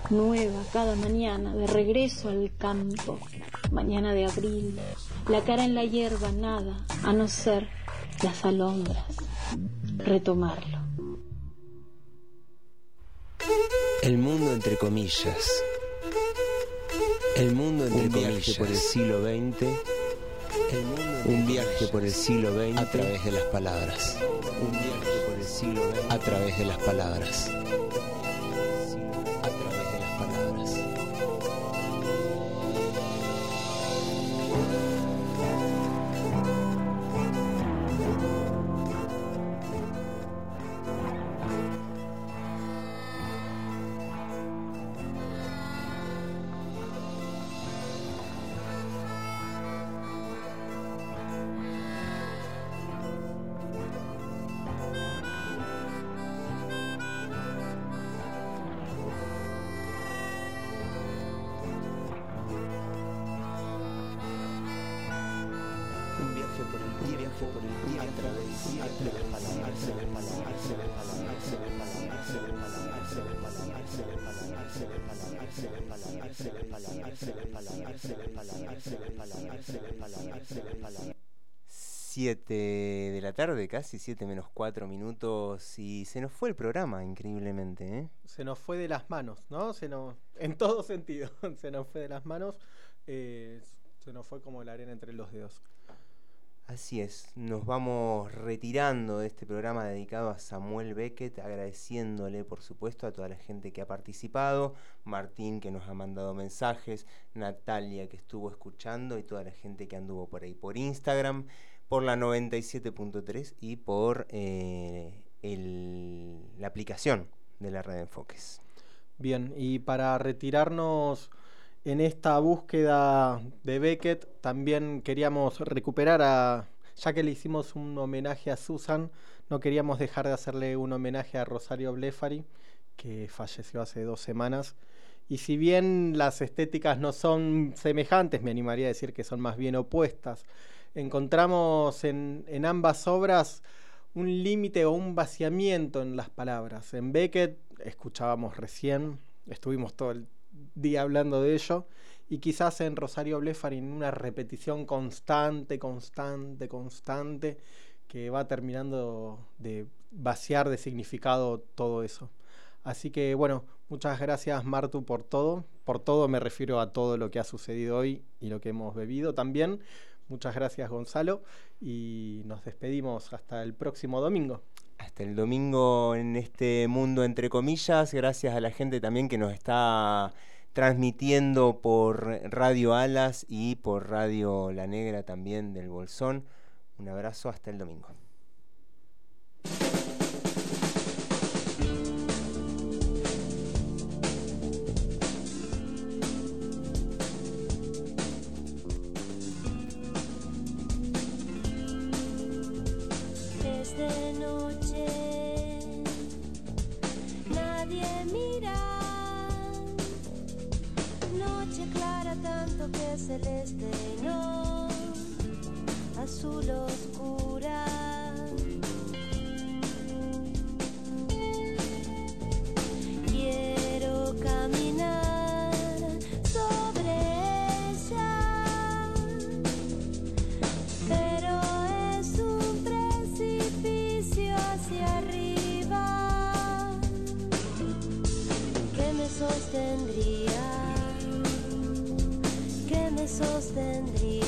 nueva cada mañana, de regreso al campo, mañana de abril, la cara en la hierba, nada, a no ser las alondras, retomarlo. El mundo entre comillas. El mundo entre Un viaje comillas. por el siglo XX. Un viaje por el siglo XX a través de las palabras. Un viaje por el siglo XX a través de las palabras. 7 de la tarde, casi 7 menos 4 minutos, y se nos fue el programa, increíblemente, ¿eh? Se nos fue de las manos, ¿no? Se nos, en todo sentido, se nos fue de las manos. eh, se nos fue como la arena entre los dedos. Así es, nos vamos retirando de este programa dedicado a Samuel Beckett, agradeciéndole por supuesto a toda la gente que ha participado, Martín que nos ha mandado mensajes, Natalia que estuvo escuchando y toda la gente que anduvo por ahí por Instagram, por la 97.3 y por eh, el- la aplicación de la red de enfoques. Bien, y para retirarnos en esta búsqueda de Beckett, también queríamos recuperar a, ya que le hicimos un homenaje a Susan, no queríamos dejar de hacerle un homenaje a Rosario Blefari, que falleció hace dos semanas. Y si bien las estéticas no son semejantes, me animaría a decir que son más bien opuestas, encontramos en, ambas obras un límite o un vaciamiento en las palabras. En Beckett escuchábamos recién, estuvimos todo el día hablando de ello, y quizás en Rosario Blefari en una repetición constante, constante, constante, que va terminando de vaciar de significado todo eso. Así que bueno, muchas gracias Martu por todo. Por todo me refiero a todo lo que ha sucedido hoy y lo que hemos bebido también. Muchas gracias Gonzalo y nos despedimos hasta el próximo domingo. Hasta el domingo en este mundo entre comillas, gracias a la gente también que nos está transmitiendo por Radio Alas y por Radio La Negra también del Bolsón. Un abrazo hasta el domingo. Que celeste no azul oscura. Quiero caminar sobre ella pero es un precipicio hacia arriba que me sostendría, me sostendría.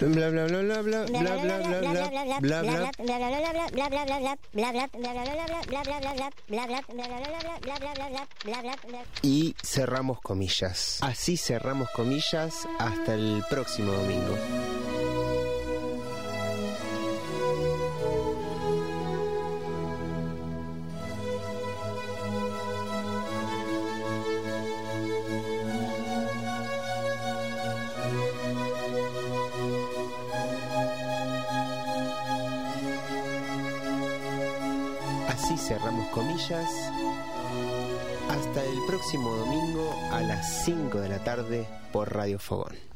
Bla bla bla bla bla bla bla bla bla bla bla bla y cerramos comillas. Así cerramos comillas hasta el próximo domingo. 5 de la tarde por Radio Fogón.